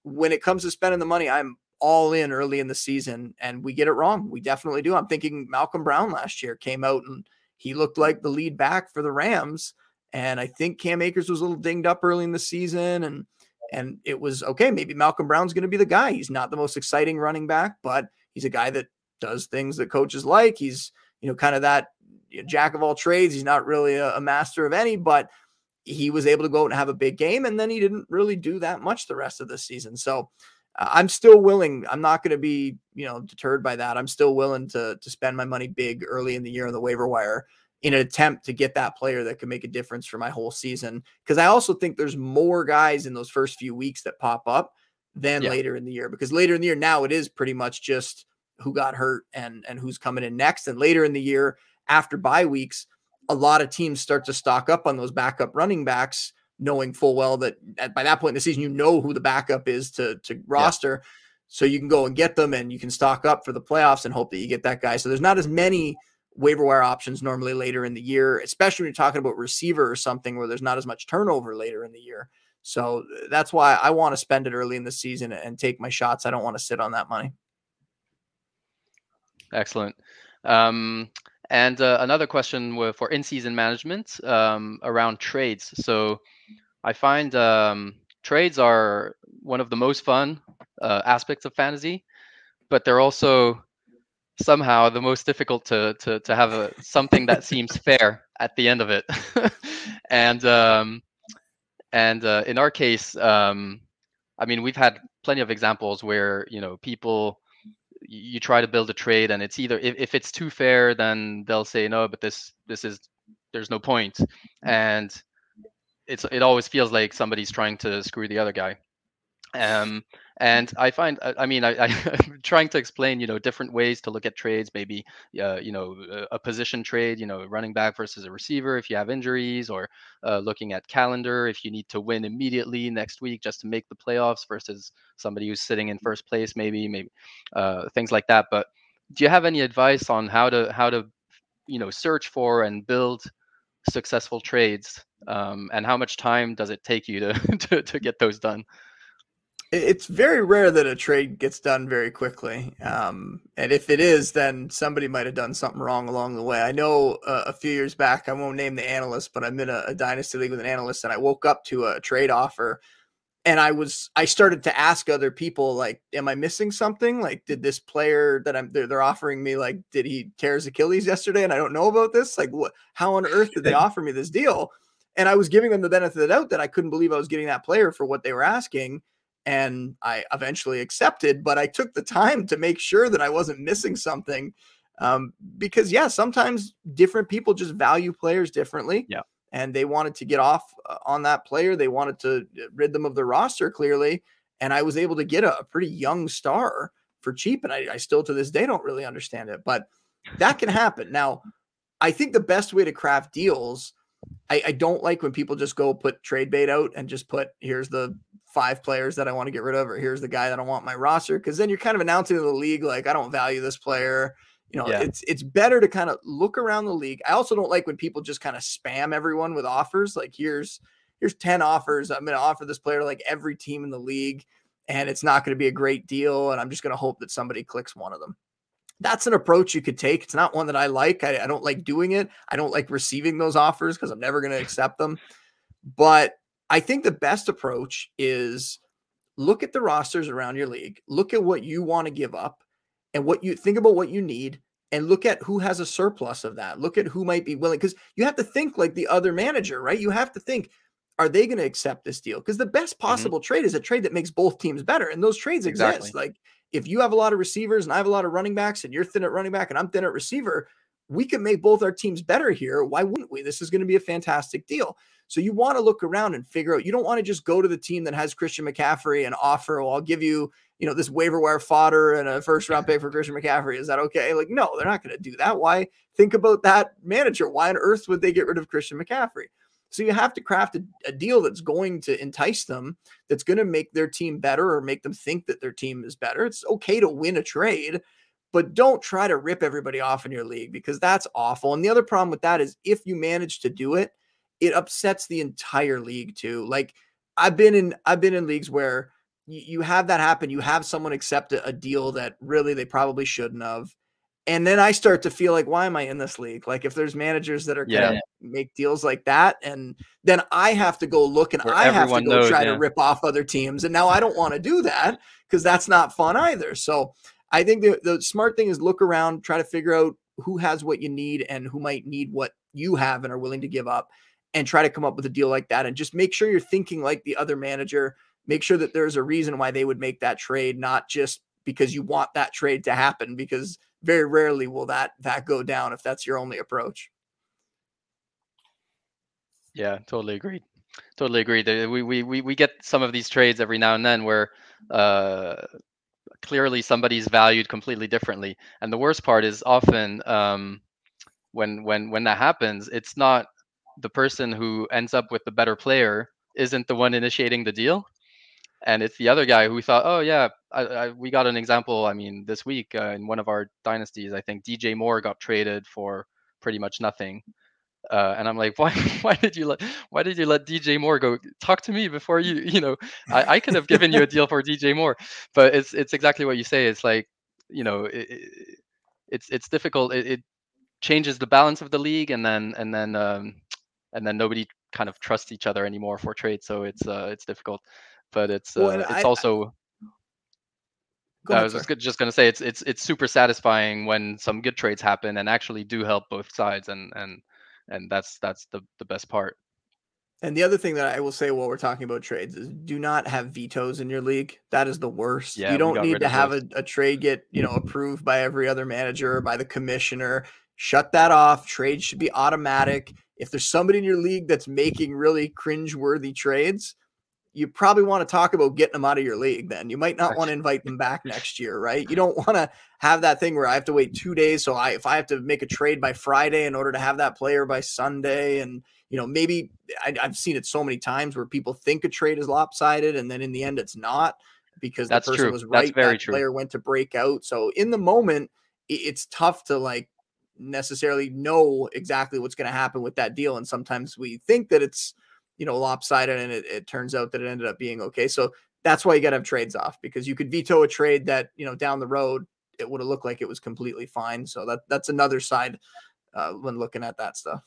when it comes to spending the money, I'm all in early in the season, and we get it wrong. We definitely do. I'm thinking Malcolm Brown last year came out and he looked like the lead back for the Rams. And I think Cam Akers was a little dinged up early in the season. And and it was okay, maybe Malcolm Brown's going to be the guy. He's not the most exciting running back, but he's a guy that does things that coaches like. He's, you know, kind of that jack of all trades. He's not really a, a master of any, but he was able to go out and have a big game. And then he didn't really do that much the rest of the season. So I'm still willing. I'm not going to be, you know, deterred by that. I'm still willing to to spend my money big early in the year on the waiver wire in an attempt to get that player that can make a difference for my whole season. Because I also think there's more guys in those first few weeks that pop up than yeah. later in the year. Because later in the year now it is pretty much just who got hurt and and who's coming in next. And later in the year after bye weeks, a lot of teams start to stock up on those backup running backs knowing full well that at, by that point in the season, you know who the backup is to to roster. Yeah. So you can go and get them and you can stock up for the playoffs and hope that you get that guy. So there's not as many waiver wire options normally later in the year, especially when you're talking about receiver or something where there's not as much turnover later in the year. So that's why I want to spend it early in the season and take my shots. I don't want to sit on that money. Excellent. Um, and uh, another question for in-season management um, around trades. So I find um, trades are one of the most fun uh, aspects of fantasy, but they're also somehow the most difficult to to to have a something that seems fair at the end of it. and um, and uh, in our case, um, I mean, we've had plenty of examples where you know people you try to build a trade and it's either if, if it's too fair then they'll say no but this this is there's no point mm. and it's it always feels like somebody's trying to screw the other guy. Um, and I find, I mean, I, am trying to explain, you know, different ways to look at trades. Maybe, uh, you know, a, a, position trade, you know, running back versus a receiver if you have injuries, or uh, looking at calendar if you need to win immediately next week just to make the playoffs versus somebody who's sitting in first place, maybe, maybe uh, things like that. But do you have any advice on how to how to, you know, search for and build successful trades um, and how much time does it take you to, to, to get those done it's very rare that a trade gets done very quickly um, and if it is then somebody might have done something wrong along the way i know uh, a few years back i won't name the analyst but i'm in a, a dynasty league with an analyst and i woke up to a trade offer and I was I started to ask other people like, am I missing something? Like, did this player that I'm they're, they're, offering me like, did he tear his Achilles yesterday and I don't know about this? Like, what? How on earth did they offer me this deal? And I was giving them the benefit of the doubt that I couldn't believe I was getting that player for what they were asking, and I eventually accepted. But I took the time to make sure that I wasn't missing something, um, because yeah, sometimes different people just value players differently. Yeah and they wanted to get off uh, on that player. They wanted to uh, rid them of the roster clearly. and I was able to get a, a pretty young star for cheap. And I, I still to this day don't really understand it, but that can happen. Now, I think the best way to craft deals, I, I don't like when people just go put trade bait out and just put here's the five players that I want to get rid of, or here's the guy that I want my roster. Cause then you're kind of announcing to the league, like, I don't value this player. You know, yeah. it's it's better to kind of look around the league. I also don't like when people just kind of spam everyone with offers. Like, here's here's 10 offers. I'm gonna offer this player to like every team in the league, and it's not going to be a great deal. And I'm just gonna hope that somebody clicks one of them that's an approach you could take. It's not one that I like. I, I don't like doing it. I don't like receiving those offers because I'm never going to accept them. But I think the best approach is look at the rosters around your league, look at what you want to give up and what you think about what you need and look at who has a surplus of that. Look at who might be willing because you have to think like the other manager, right? You have to think, are they going to accept this deal? Because the best mm-hmm. possible mm-hmm. trade is a trade that makes both teams better. And those trades exactly. exist. Like if you have a lot of receivers and I have a lot of running backs and you're thin at running back and I'm thin at receiver, we can make both our teams better here. Why wouldn't we? This is going to be a fantastic deal. So you want to look around and figure out, you don't want to just go to the team that has Christian McCaffrey and offer, well, I'll give you, you know, this waiver wire fodder and a first round pick for Christian McCaffrey. Is that okay? Like, no, they're not going to do that. Why think about that manager? Why on earth would they get rid of Christian McCaffrey? So you have to craft a, a deal that's going to entice them, that's going to make their team better or make them think that their team is better. It's okay to win a trade, but don't try to rip everybody off in your league because that's awful. And the other problem with that is if you manage to do it, it upsets the entire league too. Like I've been in I've been in leagues where you, you have that happen. You have someone accept a, a deal that really they probably shouldn't have and then I start to feel like, why am I in this league? Like, if there's managers that are yeah. gonna make deals like that, and then I have to go look and Where I have to go knows, try yeah. to rip off other teams, and now I don't want to do that because that's not fun either. So I think the, the smart thing is look around, try to figure out who has what you need and who might need what you have and are willing to give up, and try to come up with a deal like that, and just make sure you're thinking like the other manager. Make sure that there's a reason why they would make that trade, not just because you want that trade to happen because very rarely will that that go down if that's your only approach. Yeah, totally agreed. Totally agreed. We we we we get some of these trades every now and then where uh, clearly somebody's valued completely differently, and the worst part is often um, when when when that happens, it's not the person who ends up with the better player isn't the one initiating the deal and it's the other guy who thought, oh yeah, I, I, we got an example. I mean, this week uh, in one of our dynasties, I think DJ Moore got traded for pretty much nothing, uh, and I'm like, why? Why did you let? Why did you let DJ Moore go? Talk to me before you. You know, I, I could have given you a deal for DJ Moore, but it's it's exactly what you say. It's like, you know, it, it's it's difficult. It, it, changes the balance of the league, and then and then um, and then nobody kind of trusts each other anymore for trade. So it's uh, it's difficult but it's uh, well, it's I, also. I, I was just, just going to say it's it's it's super satisfying when some good trades happen and actually do help both sides and and and that's that's the the best part. And the other thing that I will say while we're talking about trades is do not have vetoes in your league. That is the worst. Yeah, you don't need to have a, a, trade get, you know, approved by every other manager or by the commissioner. Shut that off. Trades should be automatic. If there's somebody in your league that's making really cringe-worthy trades, you probably want to talk about getting them out of your league then. You might not want to invite them back next year, right? You don't want to have that thing where I have to wait 2 days so I if I have to make a trade by Friday in order to have that player by Sunday and you know, maybe I, have seen it so many times where people think a trade is lopsided and then in the end it's not because That's the person true. was right. That's very that true. player went to break out. So in the moment, it's tough to like necessarily know exactly what's going to happen with that deal. And sometimes we think that it's you know, lopsided and it, it turns out that it ended up being okay. So that's why you got to have trades off because you could veto a trade that, you know, down the road it would have looked like it was completely fine. So that that's another side uh, when looking at that stuff.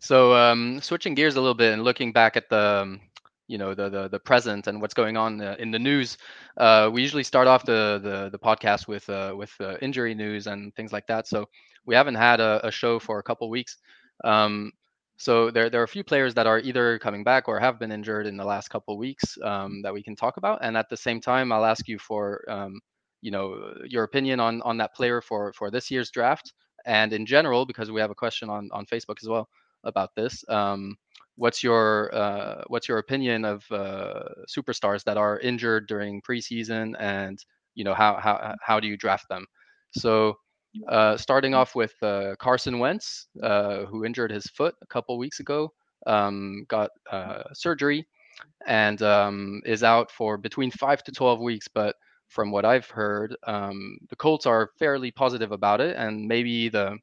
So um, switching gears a little bit and looking back at the um, you know the, the the present and what's going on uh, in the news, uh, we usually start off the the, the podcast with uh, with uh, injury news and things like that. So we haven't had a, a show for a couple weeks. Um, so there, there are a few players that are either coming back or have been injured in the last couple weeks um, that we can talk about. And at the same time, I'll ask you for um, you know your opinion on on that player for for this year's draft and in general because we have a question on on Facebook as well about this. Um, what's your uh, what's your opinion of uh, superstars that are injured during preseason, and you know how how how do you draft them? So uh, starting off with uh, Carson Wentz, uh, who injured his foot a couple weeks ago, um, got uh, surgery, and um, is out for between five to twelve weeks. But from what I've heard, um, the Colts are fairly positive about it, and maybe the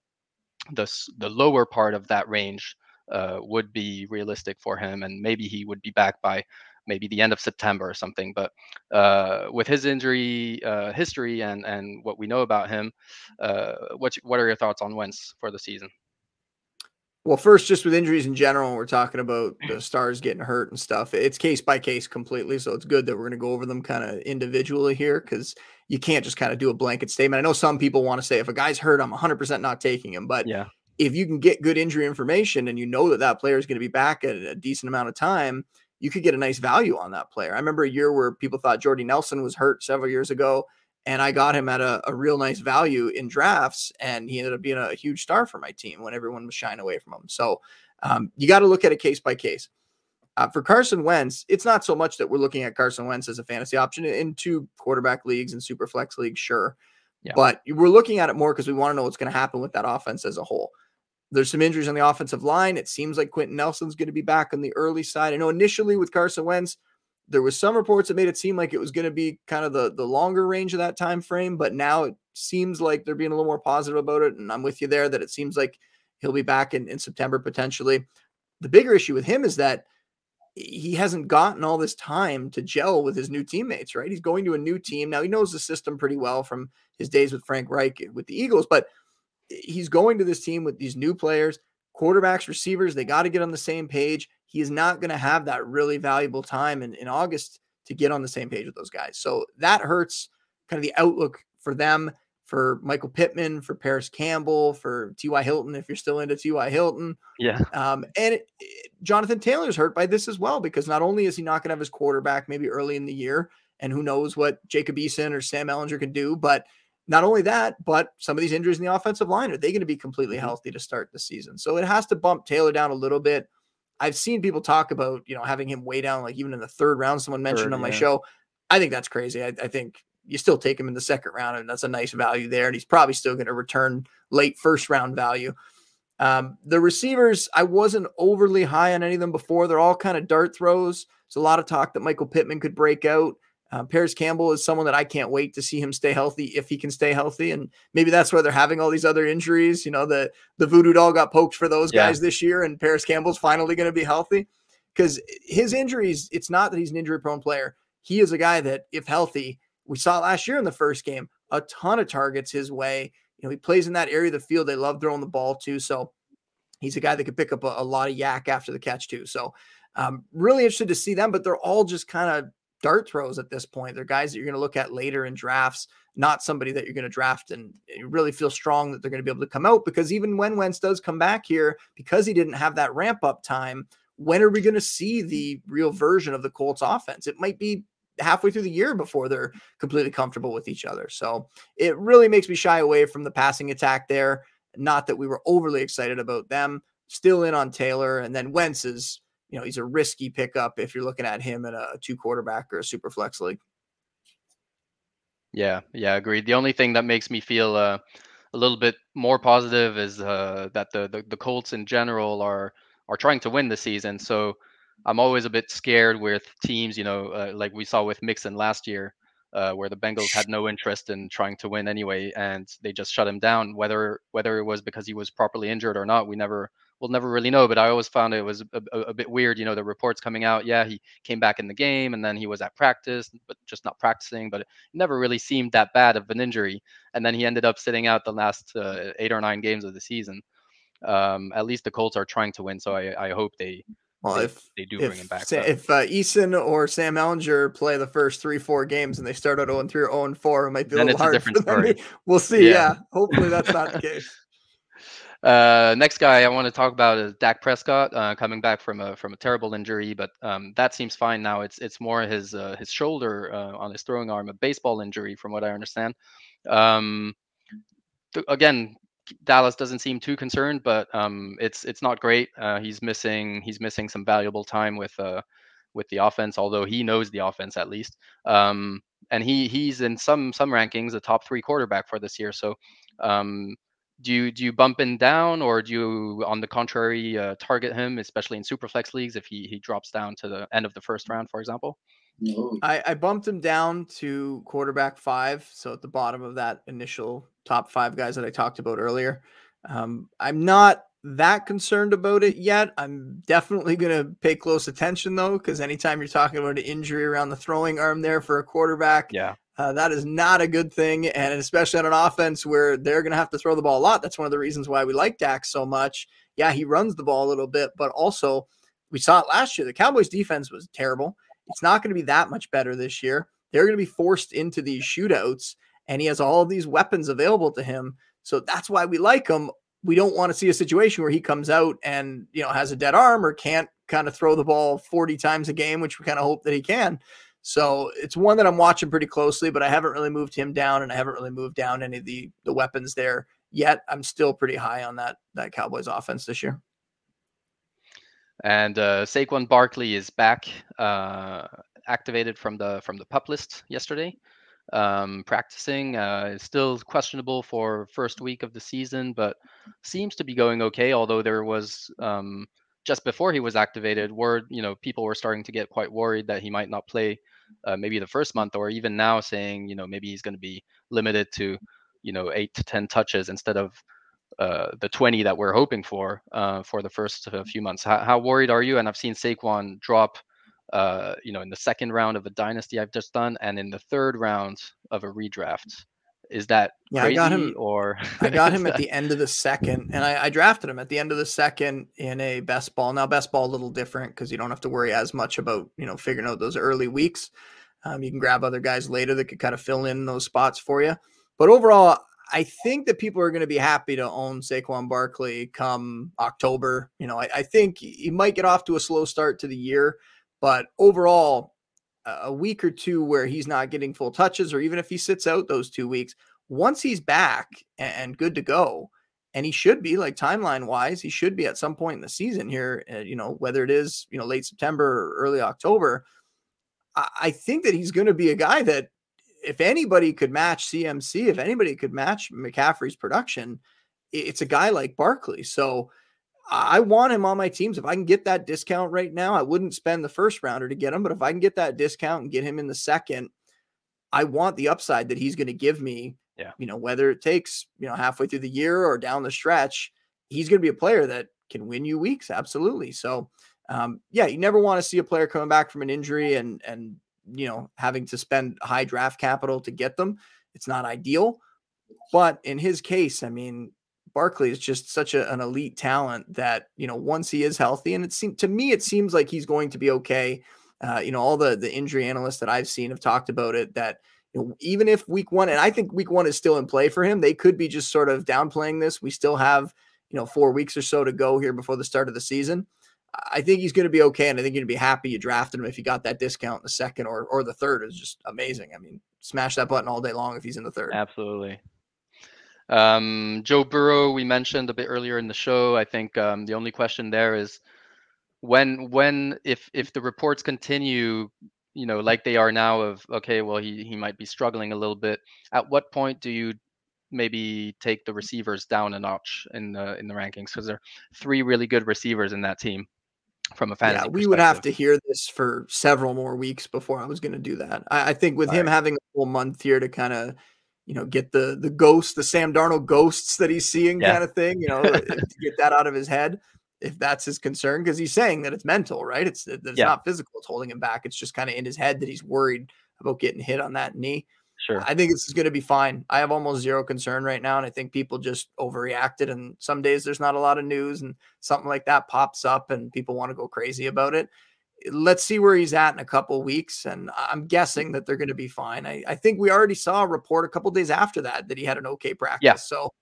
the the lower part of that range uh, would be realistic for him, and maybe he would be back by maybe the end of September or something. But uh, with his injury uh, history and and what we know about him, uh, what what are your thoughts on Wentz for the season? Well, first, just with injuries in general, we're talking about the stars getting hurt and stuff. It's case by case completely. So it's good that we're going to go over them kind of individually here because you can't just kind of do a blanket statement. I know some people want to say if a guy's hurt, I'm 100% not taking him. But yeah, if you can get good injury information and you know that that player is going to be back at a decent amount of time, you could get a nice value on that player. I remember a year where people thought Jordy Nelson was hurt several years ago, and I got him at a, a real nice value in drafts, and he ended up being a, huge star for my team when everyone was shying away from him. So um, you got to look at it case by case. Uh, for Carson Wentz, it's not so much that we're looking at Carson Wentz as a fantasy option in two quarterback leagues and super flex leagues, sure. Yeah. But we're looking at it more because we want to know what's going to happen with that offense as a whole. There's some injuries on the offensive line. It seems like Quenton Nelson's going to be back on the early side. I know initially with Carson Wentz, there was some reports that made it seem like it was going to be kind of the the longer range of that time frame, but now it seems like they're being a little more positive about it. And I'm with you there that it seems like he'll be back in, in September potentially. The bigger issue with him is that he hasn't gotten all this time to gel with his new teammates, right? He's going to a new team. Now he knows the system pretty well from his days with Frank Reich with the Eagles, but he's going to this team with these new players, quarterbacks, receivers. They got to get on the same page. He is not going to have that really valuable time in, in August to get on the same page with those guys. So that hurts kind of the outlook for them, for Michael Pittman, for Parris Campbell, for T.Y. Hilton, if you're still into T.Y. Hilton. Yeah. Um, and it, it, Jonathan Taylor's hurt by this as well, because not only is he not going to have his quarterback maybe early in the year, and who knows what Jacob Eason or Sam Ehlinger can do, but – not only that, but some of these injuries in the offensive line are they going to be completely mm-hmm. healthy to start the season? So it has to bump Taylor down a little bit. I've seen people talk about you know having him way down, like even in the third round. Someone mentioned third, on my yeah. show. I think that's crazy. I, I, think you still take him in the second round, and that's a nice value there. And he's probably still going to return late first round value. Um, the receivers, I wasn't overly high on any of them before. They're all kind of dart throws. There's a lot of talk that Michael Pittman could break out. Uh, Parris Campbell is someone that I can't wait to see him stay healthy if he can stay healthy, and maybe that's why they're having all these other injuries. You know, the the voodoo doll got poked for those yeah. guys this year, and Parris Campbell's finally going to be healthy because his injuries. It's not that he's an injury prone player. He is a guy that, if healthy, we saw last year in the first game, a ton of targets his way. You know, he plays in that area of the field they love throwing the ball to, so he's a guy that could pick up a, a lot of YAC after the catch too. So, um, really interested to see them, but they're all just kind of dart throws at this point. They're guys that you're going to look at later in drafts, not somebody that you're going to draft and you really feel strong that they're going to be able to come out because even when Wentz does come back here, because he didn't have that ramp up time, when are we going to see the real version of the Colts offense? It might be halfway through the year before they're completely comfortable with each other. So it really makes me shy away from the passing attack there. Not that we were overly excited about them. Still in on Taylor, and then Wentz is you know, he's a risky pickup if you're looking at him in a two quarterback or a super flex league. Yeah, yeah, agreed. The only thing that makes me feel uh, a little bit more positive is uh, that the, the, the Colts in general are are trying to win the season. So I'm always a bit scared with teams, you know, uh, like we saw with Mixon last year, uh, where the Bengals had no interest in trying to win anyway, and they just shut him down. Whether whether it was because he was properly injured or not, we never we'll never really know. But I always found it was a, a, a, bit weird. You know, the reports coming out, yeah, he came back in the game and then he was at practice, but just not practicing. But it never really seemed that bad of an injury. And then he ended up sitting out the last uh, eight or nine games of the season. Um, at least the Colts are trying to win, so I, I hope they. Well, they, if they do if, bring him back, if uh, Eason or Sam Ehlinger play the first three, four games and they start out 0 3 or 0 4, it might be a little hard. A different story. We'll see. Yeah. yeah. Hopefully that's not the case. Uh, next guy I want to talk about is Dak Prescott uh, coming back from a from a terrible injury, but um, that seems fine now. It's it's more his uh, his shoulder uh, on his throwing arm, a baseball injury, from what I understand. Um, th- again, Dallas doesn't seem too concerned, but um, it's it's not great. Uh, he's missing he's missing some valuable time with uh, with the offense, although he knows the offense at least. Um, and he he's in some some rankings a top three quarterback for this year. So um, do you do you bump him down or do you on the contrary uh, target him, especially in superflex leagues if he he drops down to the end of the first round, for example? I, I bumped him down to quarterback five, so at the bottom of that initial top five guys that I talked about earlier. Um, I'm not that concerned about it yet. I'm definitely going to pay close attention though, because anytime you're talking about an injury around the throwing arm there for a quarterback, yeah, uh, that is not a good thing. And especially on an offense where they're going to have to throw the ball a lot. That's one of the reasons why we like Dak so much. Yeah, he runs the ball a little bit, but also we saw it last year. The Cowboys defense was terrible. It's not going to be that much better this year. They're going to be forced into these shootouts, and he has all of these weapons available to him. So that's why we like him. We don't want to see a situation where he comes out and you know has a dead arm or can't kind of throw the ball 40 times a game, which we kind of hope that he can. So it's one that I'm watching pretty closely, but I haven't really moved him down and I haven't really moved down any of the the weapons there yet. I'm still pretty high on that that Cowboys offense this year. And uh, Saquon Barkley is back, uh, activated from the from the pup list yesterday. Um, practicing uh, still questionable for first week of the season, but seems to be going okay. Although there was um, just before he was activated, word you know people were starting to get quite worried that he might not play uh, maybe the first month, or even now saying you know maybe he's going to be limited to you know eight to ten touches instead of uh, the 20 that we're hoping for uh, for the first uh, few months. How, how, worried are you? And I've seen Saquon drop, uh, you know, in the second round of a dynasty I've just done, and in the third round of a redraft. Is that yeah? I got him, or I got him at the end of the second, and I, I, drafted him at the end of the second in a best ball. Now, best ball a little different because you don't have to worry as much about you know figuring out those early weeks. Um, you can grab other guys later that could kind of fill in those spots for you. But overall, I think that people are going to be happy to own Saquon Barkley come October. You know, I, I, think he might get off to a slow start to the year, but overall, a week or two where he's not getting full touches, or even if he sits out those two weeks, once he's back and good to go, and he should be like timeline wise, he should be at some point in the season here. Uh, you know, whether it is you know late September or early October. I, I think that he's going to be a guy that if anybody could match CMC, if anybody could match McCaffrey's production, it's a guy like Barkley. So I want him on my teams. If I can get that discount right now, I wouldn't spend the first rounder to get him. But if I can get that discount and get him in the second, I want the upside that he's going to give me. Yeah. You know, whether it takes, you know, halfway through the year or down the stretch, he's going to be a player that can win you weeks. Absolutely. So, um, yeah, you never want to see a player coming back from an injury and and you know, having to spend high draft capital to get them. It's not ideal. But in his case, I mean, Barkley is just such a, an elite talent that, you know, once he is healthy, and it seems to me, it seems like he's going to be okay. Uh, you know, all the the injury analysts that I've seen have talked about it that you know, even if week one, and I think week one is still in play for him, they could be just sort of downplaying this. We still have, you know, four weeks or so to go here before the start of the season. I think he's going to be okay, and I think to be happy you drafted him if you got that discount in the second or or the third is just amazing. I mean, smash that button all day long if he's in the third. Absolutely. Um, Joe Burrow, we mentioned a bit earlier in the show. I think um, the only question there is when when if if the reports continue, you know, like they are now of okay, well he he might be struggling a little bit. At what point do you maybe take the receivers down a notch in the in the rankings because there are three really good receivers in that team from a fantasy. Yeah, we would have to hear this for several more weeks before I was going to do that. I, I think with All him right. having a full month here to kind of, you know, get the the ghosts, the Sam Darnold ghosts that he's seeing, yeah. kind of thing, you know, to get that out of his head. If that's his concern, because he's saying that it's mental, right? It's that it's yeah. not physical; it's holding him back. It's just kind of in his head that he's worried about getting hit on that knee. Sure. I think this is going to be fine. I have almost zero concern right now. And I think people just overreacted. And some days there's not a lot of news and something like that pops up and people want to go crazy about it. Let's see where he's at in a couple weeks. And I'm guessing that they're going to be fine. I, I think we already saw a report a couple days after that that he had an okay practice. Yeah. So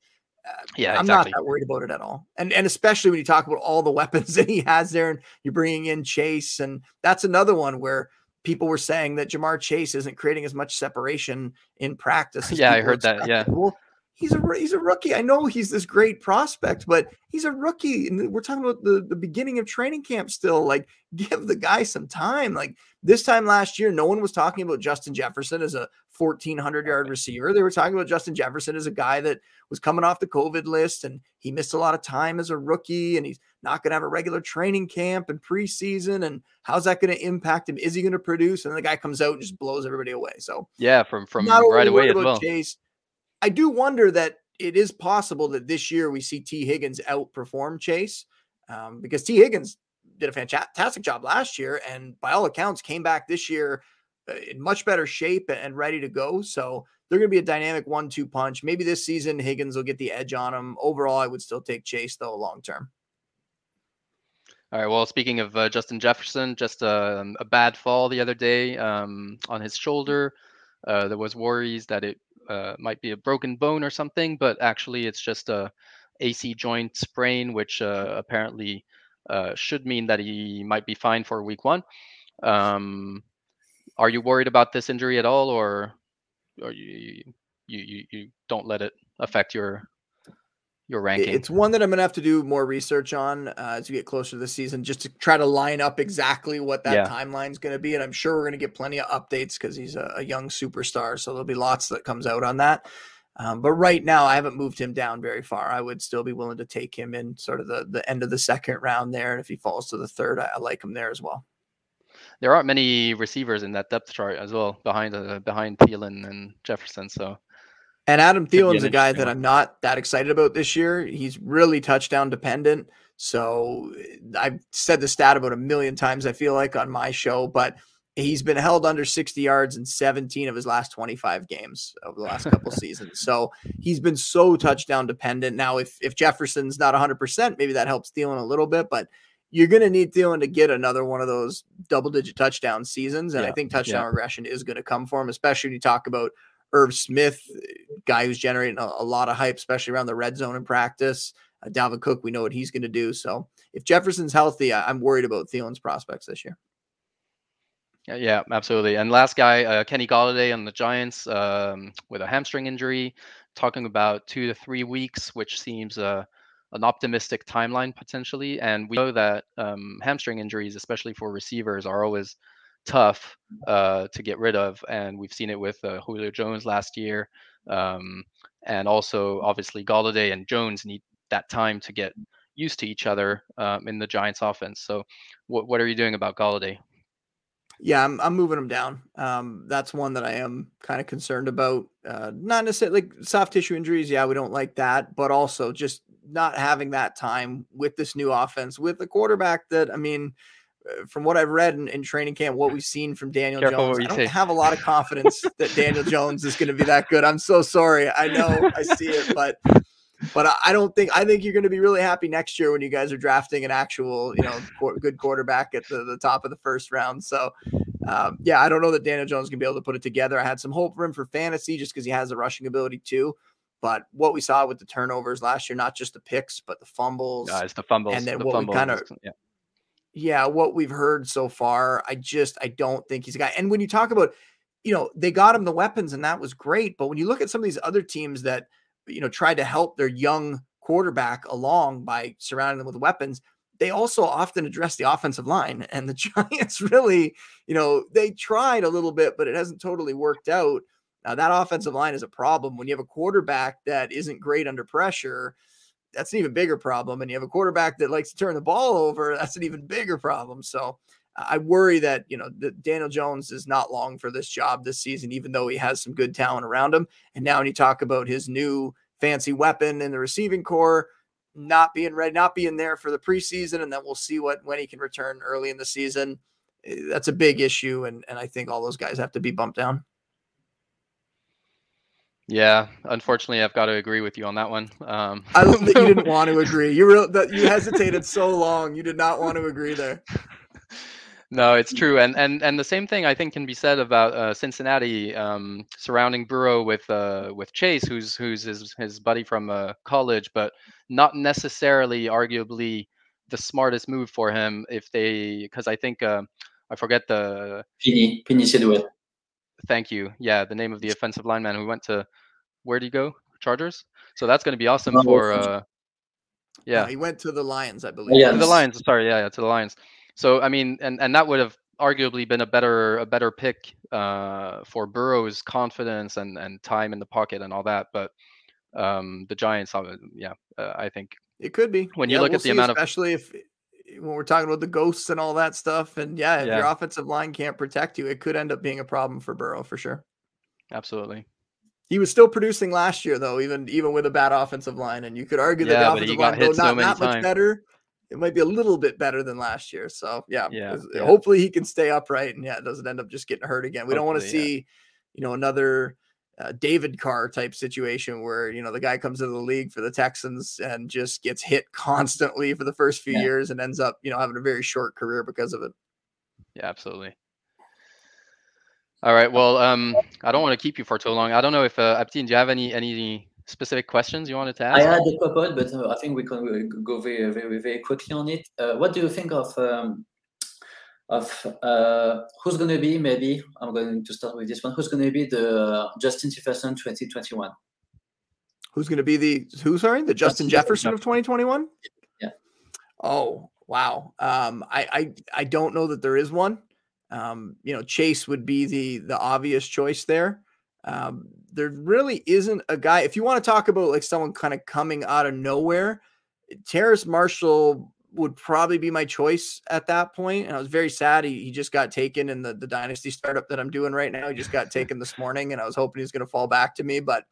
uh, yeah, I'm exactly. not that worried about it at all. And and especially when you talk about all the weapons that he has there and you're bringing in Chase. And that's another one where people were saying that Ja'Marr Chase isn't creating as much separation in practice. Yeah, I heard that. Yeah. Well, he's a he's a rookie. I know he's this great prospect, but he's a rookie. And we're talking about the, the beginning of training camp still. Like, give the guy some time. Like this time last year, no one was talking about Justin Jefferson as a 1400 yard receiver. They were talking about Justin Jefferson as a guy that was coming off the COVID list and he missed a lot of time as a rookie and he's not going to have a regular training camp and preseason. And how's that going to impact him? Is he going to produce? And the guy comes out and just blows everybody away. So yeah, from from right away as well. Chase, I do wonder that it is possible that this year we see Tee Higgins outperform Chase um, because Tee Higgins did a fantastic job last year and by all accounts came back this year uh, in much better shape and ready to go. So they're going to be a dynamic one-two punch. Maybe this season Higgins will get the edge on him. Overall, I would still take Chase though long term. All right. Well, speaking of uh, Justin Jefferson, just a, um, a, bad fall the other day um, on his shoulder. Uh, there was worries that it uh, might be a broken bone or something, but actually it's just a AC joint sprain, which uh, apparently uh, should mean that he might be fine for week one. Um, are you worried about this injury at all, or or you you you, you don't let it affect your your ranking? It's one that I'm gonna have to do more research on uh, as we get closer to the season, just to try to line up exactly what that yeah. timeline is gonna be. And I'm sure we're gonna get plenty of updates because he's a, a, young superstar, so there'll be lots that comes out on that. Um, but right now, I haven't moved him down very far. I would still be willing to take him in sort of the the end of the second round there, and if he falls to the third, I, I like him there as well. There aren't many receivers in that depth chart as well behind uh, behind Thielen and Jefferson, so and Adam Thielen's a guy that I'm not that excited about this year. He's really touchdown dependent. So eh, I've said the stat about a million times, I feel like, on my show, but he's been held under 60 yards in 17 of his last 25 games over the last couple seasons. So he's been so touchdown dependent. Now, if if Jefferson's not 100%, maybe that helps Thielen a little bit, but you're going to need Thielen to get another one of those double digit touchdown seasons. And yeah, I think touchdown yeah. regression is going to come for him, especially when you talk about Irv Smith, guy who's generating a, a, lot of hype, especially around the red zone in practice. Uh, Dalvin Cook, we know what he's going to do. So if Jefferson's healthy, I, am worried about Thielen's prospects this year. Yeah, absolutely. And last guy, uh, Kenny Golladay on the Giants um, with a hamstring injury, talking about two to three weeks, which seems uh, an optimistic timeline potentially. And we know that um, hamstring injuries, especially for receivers, are always tough uh, to get rid of, and we've seen it with uh, Julio Jones last year, um, and also obviously Golladay and Jones need that time to get used to each other um, in the Giants' offense. So, what what are you doing about Golladay? Yeah, I'm I'm moving him down. Um, that's one that I am kind of concerned about. Uh, not necessarily like soft tissue injuries. Yeah, we don't like that, but also just not having that time with this new offense with the quarterback that I mean from what I've read in, in, training camp, what we've seen from Daniel Careful Jones, I don't say. have a lot of confidence that Daniel Jones is going to be that good. I'm so sorry. I know I see it, but but I don't think I think you're going to be really happy next year when you guys are drafting an actual you know good quarterback at the, the top of the first round. So um, yeah, I don't know that Daniel Jones can be able to put it together. I had some hope for him for fantasy just because he has the rushing ability too. But what we saw with the turnovers last year, not just the picks, but the fumbles, guys, the fumbles, and then the what fumbles, we kind of yeah yeah, what we've heard so far, I just I don't think he's a guy. And when you talk about, you know, they got him the weapons and that was great, but when you look at some of these other teams that you know tried to help their young quarterback along by surrounding them with weapons, they also often address the offensive line. And the Giants really, you know, they tried a little bit, but it hasn't totally worked out. Now that offensive line is a problem when you have a quarterback that isn't great under pressure that's an even bigger problem. And you have a quarterback that likes to turn the ball over, that's an even bigger problem. So I worry that, you know, that Daniel Jones is not long for this job this season, even though he has some good talent around him. And now when you talk about his new fancy weapon in the receiving corps, not being ready, not being there for the preseason, and then we'll see what when he can return early in the season. Eh, that's a big issue, and and I think all those guys have to be bumped down. Yeah, unfortunately, I've got to agree with you on that one. Um, I don't think you didn't want to agree. You real that you hesitated so long. You did not want to agree there. No, it's true, and and and the same thing I think can be said about uh, Cincinnati um, surrounding Burrow with uh, with Chase, who's who's his his buddy from uh, college, but not necessarily, arguably, the smartest move for him. If they, because I think uh, I forget the Penei Penei Thank you. Yeah, the name of the offensive lineman who went to where did he go? Chargers. so that's going to be awesome oh, for. Uh, yeah, he went to the Lions, I believe. Yeah, the Lions. Sorry, yeah, yeah, to the Lions. So I mean, and and that would have arguably been a better a better pick uh, for Burrow's confidence and and time in the pocket and all that. But um, the Giants, uh, yeah, uh, I think it could be. When you yeah, look we'll at the amount especially of, especially if when we're talking about the ghosts and all that stuff, and yeah, if yeah. your offensive line can't protect you, it could end up being a problem for Burrow for sure. Absolutely. He was still producing last year, though, even even with a bad offensive line, and you could argue that the offensive line, though not so that much better, it might be a little bit better than last year. So yeah, yeah, yeah. hopefully he can stay upright, and yeah, it doesn't end up just getting hurt again. We hopefully, don't want to see, you know, another uh, David Carr type situation where you know the guy comes into the league for the Texans and just gets hit constantly for the first few years and ends up you know having a very short career because of it. Yeah, absolutely. All right. Well, um, I don't want to keep you for too long. I don't know if uh, Abtine, do you have any any specific questions you wanted to ask? I had a couple, but uh, I think we can go very very very quickly on it. Uh, what do you think of um, of uh, who's going to be maybe I'm going to start with this one. Who's going to be the Justin Jefferson 2021? Who's going to be the who? Sorry, the Justin, Justin Jefferson, Jefferson of 2021. Yeah. Oh wow. Um, I I I don't know that there is one. Um, you know, Chase would be the the obvious choice there. Um, there really isn't a guy. If you want to talk about like someone kind of coming out of nowhere, Terrace Marshall would probably be my choice at that point. And I was very sad. He, he just got taken in the, the dynasty startup that I'm doing right now. He just got taken this morning, and I was hoping he was going to fall back to me. But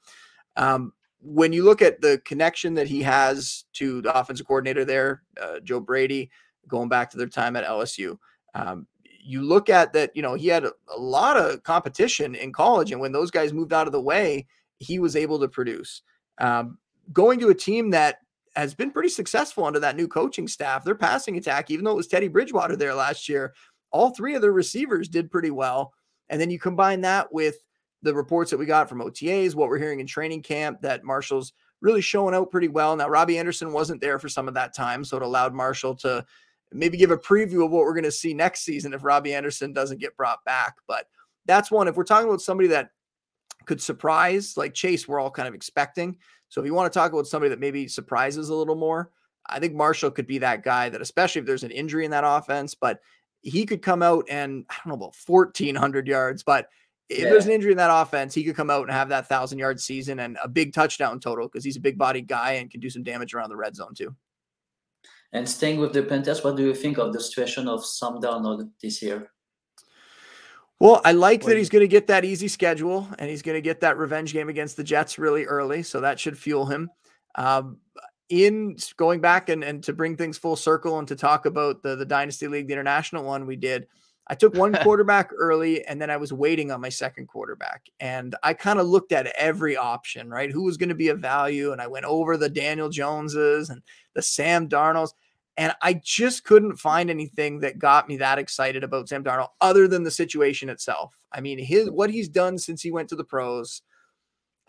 um, when you look at the connection that he has to the offensive coordinator there, uh, Joe Brady, going back to their time at LSU, um, you look at that, you know, he had a, a, lot of competition in college. And when those guys moved out of the way, he was able to produce. Um, going to a team that has been pretty successful under that new coaching staff, their passing attack, even though it was Teddy Bridgewater there last year, all three of their receivers did pretty well. And then you combine that with the reports that we got from OTAs, what we're hearing in training camp, that Marshall's really showing out pretty well. Now, Robbie Anderson wasn't there for some of that time, so it allowed Marshall to maybe give a preview of what we're going to see next season if Robbie Anderson doesn't get brought back. But that's one. If we're talking about somebody that could surprise, like Chase, we're all kind of expecting. So if you want to talk about somebody that maybe surprises a little more, I think Marshall could be that guy that, especially if there's an injury in that offense, but he could come out and I don't know about 1400 yards, but if yeah. there's an injury in that offense, he could come out and have that thousand yard season and a big touchdown total because he's a big body guy and can do some damage around the red zone too. And staying with the Panthers, what do you think of the situation of Sam Darnold this year? Well, I like that he's going to get that easy schedule and he's going to get that revenge game against the Jets really early. So that should fuel him. Um, in going back and, and to bring things full circle and to talk about the, the Dynasty League, the international one we did, I took one quarterback early and then I was waiting on my second quarterback. And I kind of looked at every option, right? Who was going to be a value? And I went over the Daniel Joneses and the Sam Darnolds. And I just couldn't find anything that got me that excited about Sam Darnold other than the situation itself. I mean, his what he's done since he went to the pros.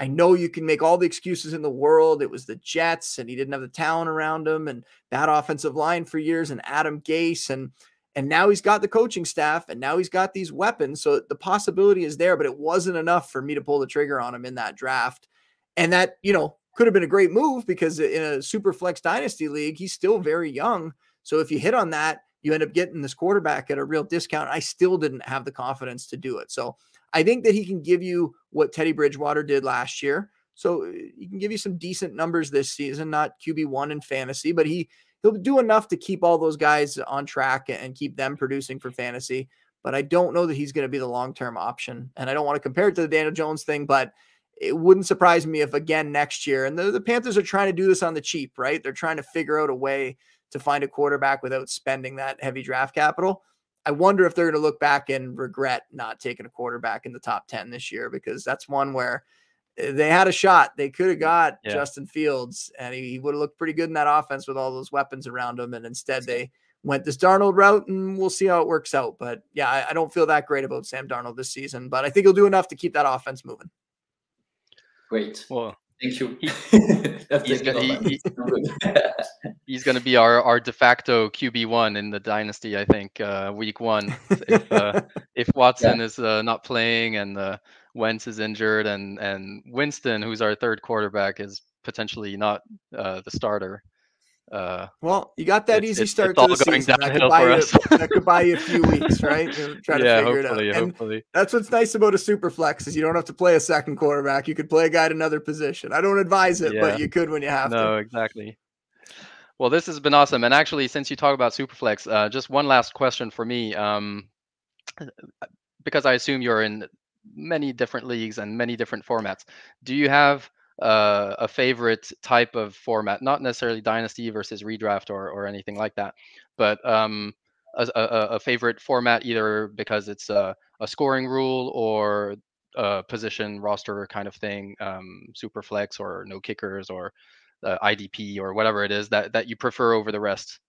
I know you can make all the excuses in the world. It was the Jets and he didn't have the talent around him and bad offensive line for years and Adam Gase and and now he's got the coaching staff and now he's got these weapons. So the possibility is there, but it wasn't enough for me to pull the trigger on him in that draft. And that, you know, could have been a great move because in a super flex dynasty league, he's still very young. So if you hit on that, you end up getting this quarterback at a real discount. I still didn't have the confidence to do it. So I think that he can give you what Teddy Bridgewater did last year. So uh, he can give you some decent numbers this season, not QB1 in fantasy, but he he'll do enough to keep all those guys on track and keep them producing for fantasy. But I don't know that he's going to be the long term option. And I don't want to compare it to the Daniel Jones thing, but it wouldn't surprise me if again next year, and the, the Panthers are trying to do this on the cheap, right? They're trying to figure out a way to find a quarterback without spending that heavy draft capital. I wonder if they're going to look back and regret not taking a quarterback in the top 10 this year because that's one where they had a shot. They could have got yeah. Justin Fields and he, he would have looked pretty good in that offense with all those weapons around him. And instead, they went this Darnold route and we'll see how it works out. But yeah, I, I don't feel that great about Sam Darnold this season, but I think he'll do enough to keep that offense moving. Great. Well, thank you. he's, gonna, he, he's gonna be our, our de facto QB one in the dynasty. I think uh, week one. If uh, if Watson yeah. is uh, not playing and uh, Wentz is injured and and Winston, who's our third quarterback, is potentially not uh, the starter. Uh, well, you got that easy start to the season. That could, buy you, that could buy you a few weeks, right? try to yeah, figure it out. And hopefully. that's what's nice about a super flex is you don't have to play a second quarterback. You could play a guy at another position. I don't advise it, yeah. but you could when you have no, to. No, exactly. Well, this has been awesome. And actually, since you talk about Superflex, uh, just one last question for me. Um, because I assume you're in many different leagues and many different formats. Do you have uh, a favorite type of format, not necessarily dynasty versus redraft or, or anything like that, but um, a, a, a, favorite format either because it's a, a scoring rule or a position roster kind of thing, um, super flex or no kickers or uh, IDP or whatever it is that, that you prefer over the rest.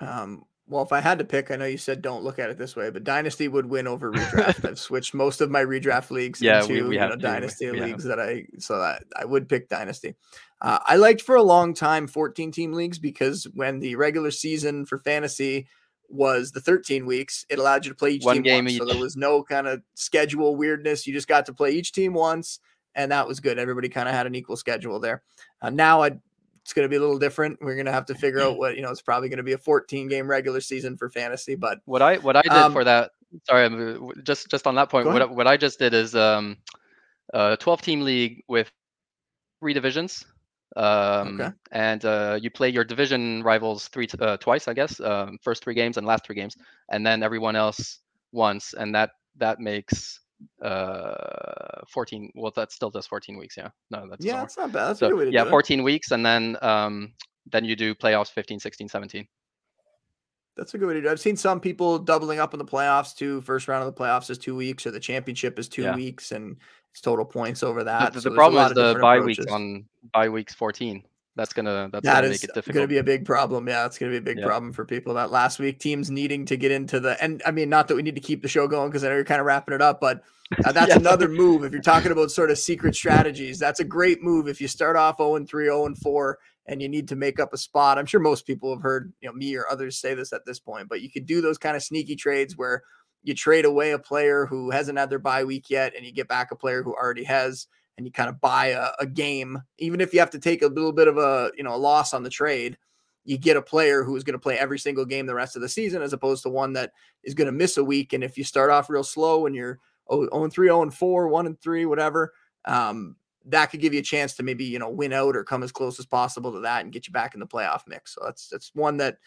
Um, well, if I had to pick, I know you said don't look at it this way, but Dynasty would win over redraft. I've switched most of my redraft leagues yeah, into we, we know, Dynasty we, leagues that I so that I would pick Dynasty. Uh, I liked for a long time 14 team leagues because when the regular season for fantasy was the 13 weeks, it allowed you to play each One team game once. So there was no kind of schedule weirdness. You just got to play each team once, and that was good. Everybody kind of had an equal schedule there. Uh, now I it's going to be a little different. We're going to have to figure out what you know. It's probably going to be a 14 game regular season for fantasy. But what I what I did um, for that, sorry, just just on that point, what what I just did is um, a 12 team league with three divisions. Um, okay. And uh, you play your division rivals three uh, twice, I guess. Um, first three games and last three games, and then everyone else once, and that that makes uh 14 well that still does 14 weeks yeah no that's yeah that's not bad that's so, yeah 14 weeks and then um then you do playoffs 15 16 17 that's a good way to do it. I've seen some people doubling up in the playoffs too. First round of the playoffs is two weeks, or the championship is two yeah. weeks, and it's total points over that. The, the, so the problem is the bye weeks on bye weeks 14 that's gonna that's that gonna make it difficult. Gonna be a big problem. Yeah, it's gonna be a big yeah. problem for people. That last week, teams needing to get into the and I mean, not that we need to keep the show going because I know you're kind of wrapping it up, but uh, that's another move. If you're talking about sort of secret strategies, that's a great move. If you start off 0 and 3, 0 and 4, and you need to make up a spot, I'm sure most people have heard you know me or others say this at this point, but you could do those kind of sneaky trades where you trade away a player who hasn't had their bye week yet, and you get back a player who already has and you kind of buy a, a, game, even if you have to take a little bit of a you know a loss on the trade, you get a player who is going to play every single game the rest of the season, as opposed to one that is going to miss a week. And if you start off real slow and you're 0 and 3, 0 and 4, 1 and 3, whatever, um, that could give you a chance to maybe you know win out or come as close as possible to that and get you back in the playoff mix. So that's that's one that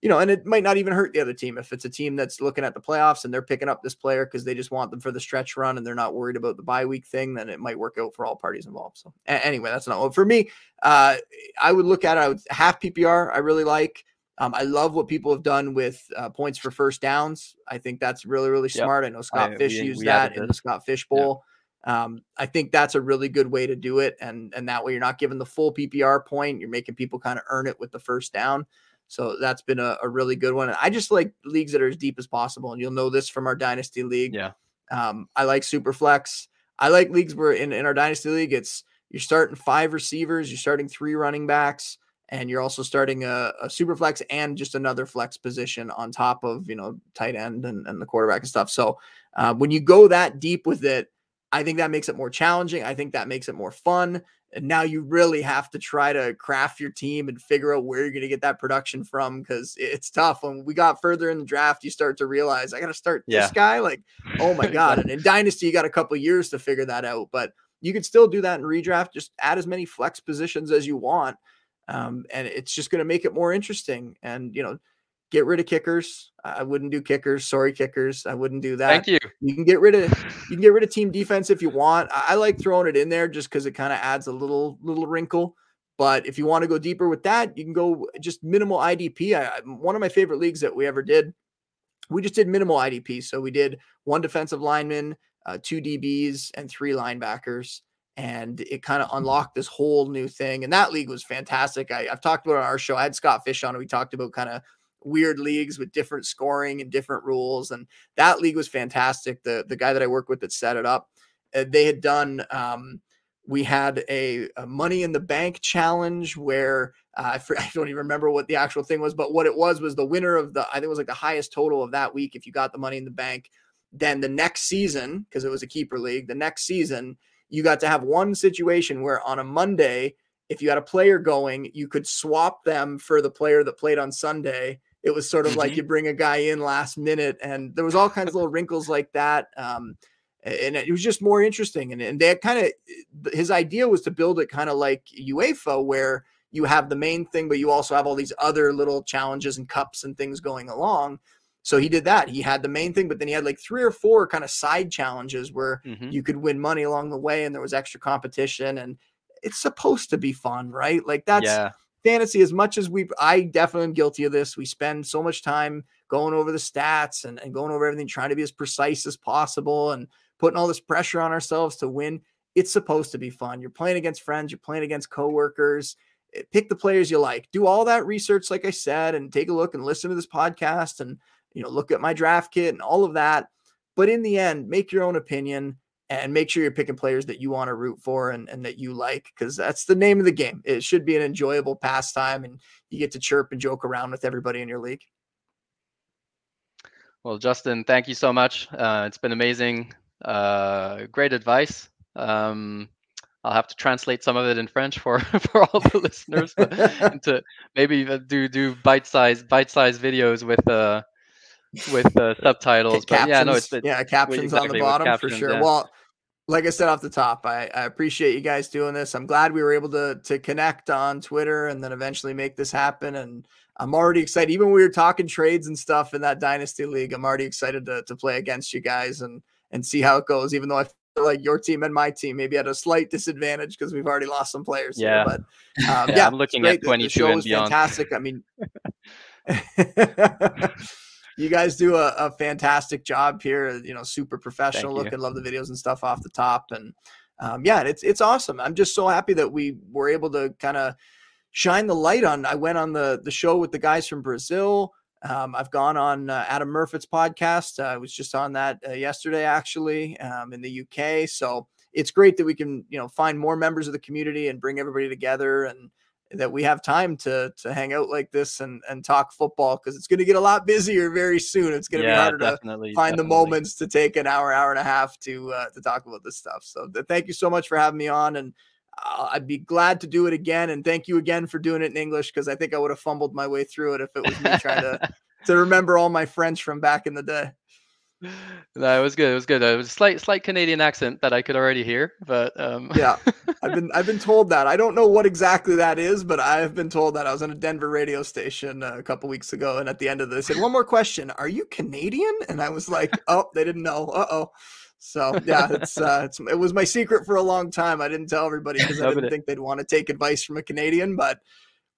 you know, and it might not even hurt the other team if it's a team that's looking at the playoffs and they're picking up this player because they just want them for the stretch run and they're not worried about the bye week thing, then it might work out for all parties involved. So a- anyway, that's not for me. Uh, I would look at it. I would half PPR. I really like. Um, I love what people have done with uh, points for first downs. I think that's really really smart. Yep. I know Scott I, Fish we, used we that in the Scott Fish Bowl. Um, I think that's a really good way to do it, and and that way you're not giving the full PPR point. You're making people kind of earn it with the first down. So that's been a, a really good one. And I just like leagues that are as deep as possible. And you'll know this from our dynasty league. Yeah. Um, I like super flex. I like leagues where in, in our dynasty league, it's you're starting five receivers, you're starting three running backs, and you're also starting a, a super flex and just another flex position on top of you know tight end and, and the quarterback and stuff. So uh, when you go that deep with it, I think that makes it more challenging. I think that makes it more fun. And now you really have to try to craft your team and figure out where you're going to get that production from because it's tough. When we got further in the draft, you start to realize I got to start yeah. this guy. Like, oh my God. and in Dynasty, you got a couple years to figure that out. But you can still do that in redraft. Just add as many flex positions as you want. Um, and it's just going to make it more interesting. And, you know, get rid of kickers. I wouldn't do kickers. Sorry, kickers. I wouldn't do that. Thank you. You can get rid of you can get rid of team defense if you want. I, I like throwing it in there just because it kind of adds a little little wrinkle. But if you want to go deeper with that, you can go just minimal IDP. I, one of my favorite leagues that we ever did, we just did minimal IDP. So we did one defensive lineman, uh, two DBs, and three linebackers and it kind of unlocked this whole new thing. And that league was fantastic. I, have talked about on our show. I had Scott Fish on, and we talked about kind of weird leagues with different scoring and different rules. And that league was fantastic. The the guy that I work with that set it up, uh, they had done. Um, we had a, a, money in the bank challenge where uh, I, I, don't even remember what the actual thing was, but what it was was the winner of the I think it was like the highest total of that week. If you got the money in the bank, then the next season because it was a keeper league, the next season you got to have one situation where on a Monday if you had a player going, you could swap them for the player that played on Sunday. It was sort of mm-hmm. like you bring a guy in last minute, and there was all kinds of little wrinkles like that. Um, and it was just more interesting. And, and they kind of his idea was to build it kind of like UEFA, where you have the main thing, but you also have all these other little challenges and cups and things going along. So he did that. He had the main thing, but then he had like three or four kind of side challenges where mm-hmm. you could win money along the way and there was extra competition. And it's supposed to be fun, right? Like that's yeah. Fantasy as much as we I definitely am guilty of this. We spend so much time going over the stats and, and going over everything, trying to be as precise as possible and putting all this pressure on ourselves to win. It's supposed to be fun. You're playing against friends, you're playing against coworkers. Eh, pick the players you like. Do all that research, like I said, and take a look and listen to this podcast and you know look at my draft kit and all of that. But in the end, make your own opinion and make sure you're picking players that you want to root for and, and that you like because that's the name of the game. It should be an enjoyable pastime and you get to chirp and joke around with everybody in your league. Well, Justin, thank you so much. Uh, it's been amazing. Uh, great advice. Um, I'll have to translate some of it in French for for all the listeners, to maybe do do bite size bite size videos with uh with uh, subtitles. Captions, yeah, no, it's, it's yeah captions exactly, on the bottom captions, for sure. Yeah. Well, like I said off the top, I, I appreciate you guys doing this. I'm glad we were able to to connect on Twitter and then eventually make this happen. And I'm already excited. Even when we were talking trades and stuff in that dynasty league, I'm already excited to to play against you guys and and see how it goes. Even though I feel like your team and my team maybe at a slight disadvantage because we've already lost some players. Yeah, here. but um, yeah, yeah, I'm looking at 22 the, the show and beyond. Fantastic. I mean. you guys do a, a, fantastic job here. You know, super professional looking. Love the videos and stuff off the top, and um, yeah, it's it's awesome. I'm just so happy that we were able to kind of shine the light on. I went on the the show with the guys from Brazil. Um, I've gone on uh, Adam Murfitt's podcast. Uh, I was just on that uh, yesterday, actually, um, in the UK. So it's great that we can, you know, find more members of the community and bring everybody together, and that we have time to to hang out like this and and talk football because it's going to get a lot busier very soon. It's going to yeah, be harder to find definitely. the moments to take an hour, hour and a half to uh, to talk about this stuff. So th- thank you so much for having me on and. I'd be glad to do it again. And thank you again for doing it in English because I think I would have fumbled my way through it if it was me trying to to remember all my French from back in the day. No, it was good. It was good. It was a slight, slight Canadian accent that I could already hear, but um... yeah, I've been, I've been told that. I don't know what exactly that is, but I have been told that. I was on a Denver radio station uh, a couple weeks ago, and at the end of this, said, "One more question: Are you Canadian?" And I was like, "Oh, they didn't know. Uh oh." So yeah, it's, uh, it's it was my secret for a long time. I didn't tell everybody because I didn't think they'd want to take advice from a Canadian. But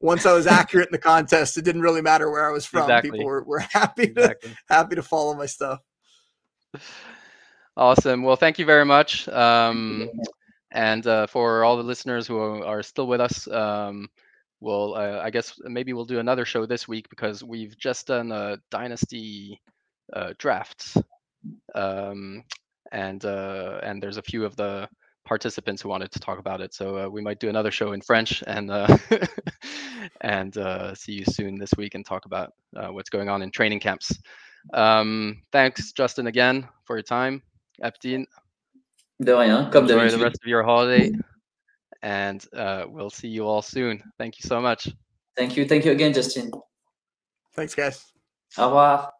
once I was accurate in the contest, it didn't really matter where I was from. Exactly. People were, were happy to exactly. happy to follow my stuff. Awesome. Well, thank you very much. Um, and uh, for all the listeners who are still with us, um, we'll uh, I guess maybe we'll do another show this week because we've just done a dynasty uh, drafts. Um, and uh, and there's a few of the participants who wanted to talk about it. So uh, we might do another show in French and uh, and uh, see you soon this week and talk about uh, what's going on in training camps. Um, thanks, Justin, again for your time. Eptin. De rien, comme Enjoy the rest of your holiday, and uh, we'll see you all soon. Thank you so much. Thank you. Thank you again, Justin. Thanks, guys. Au revoir.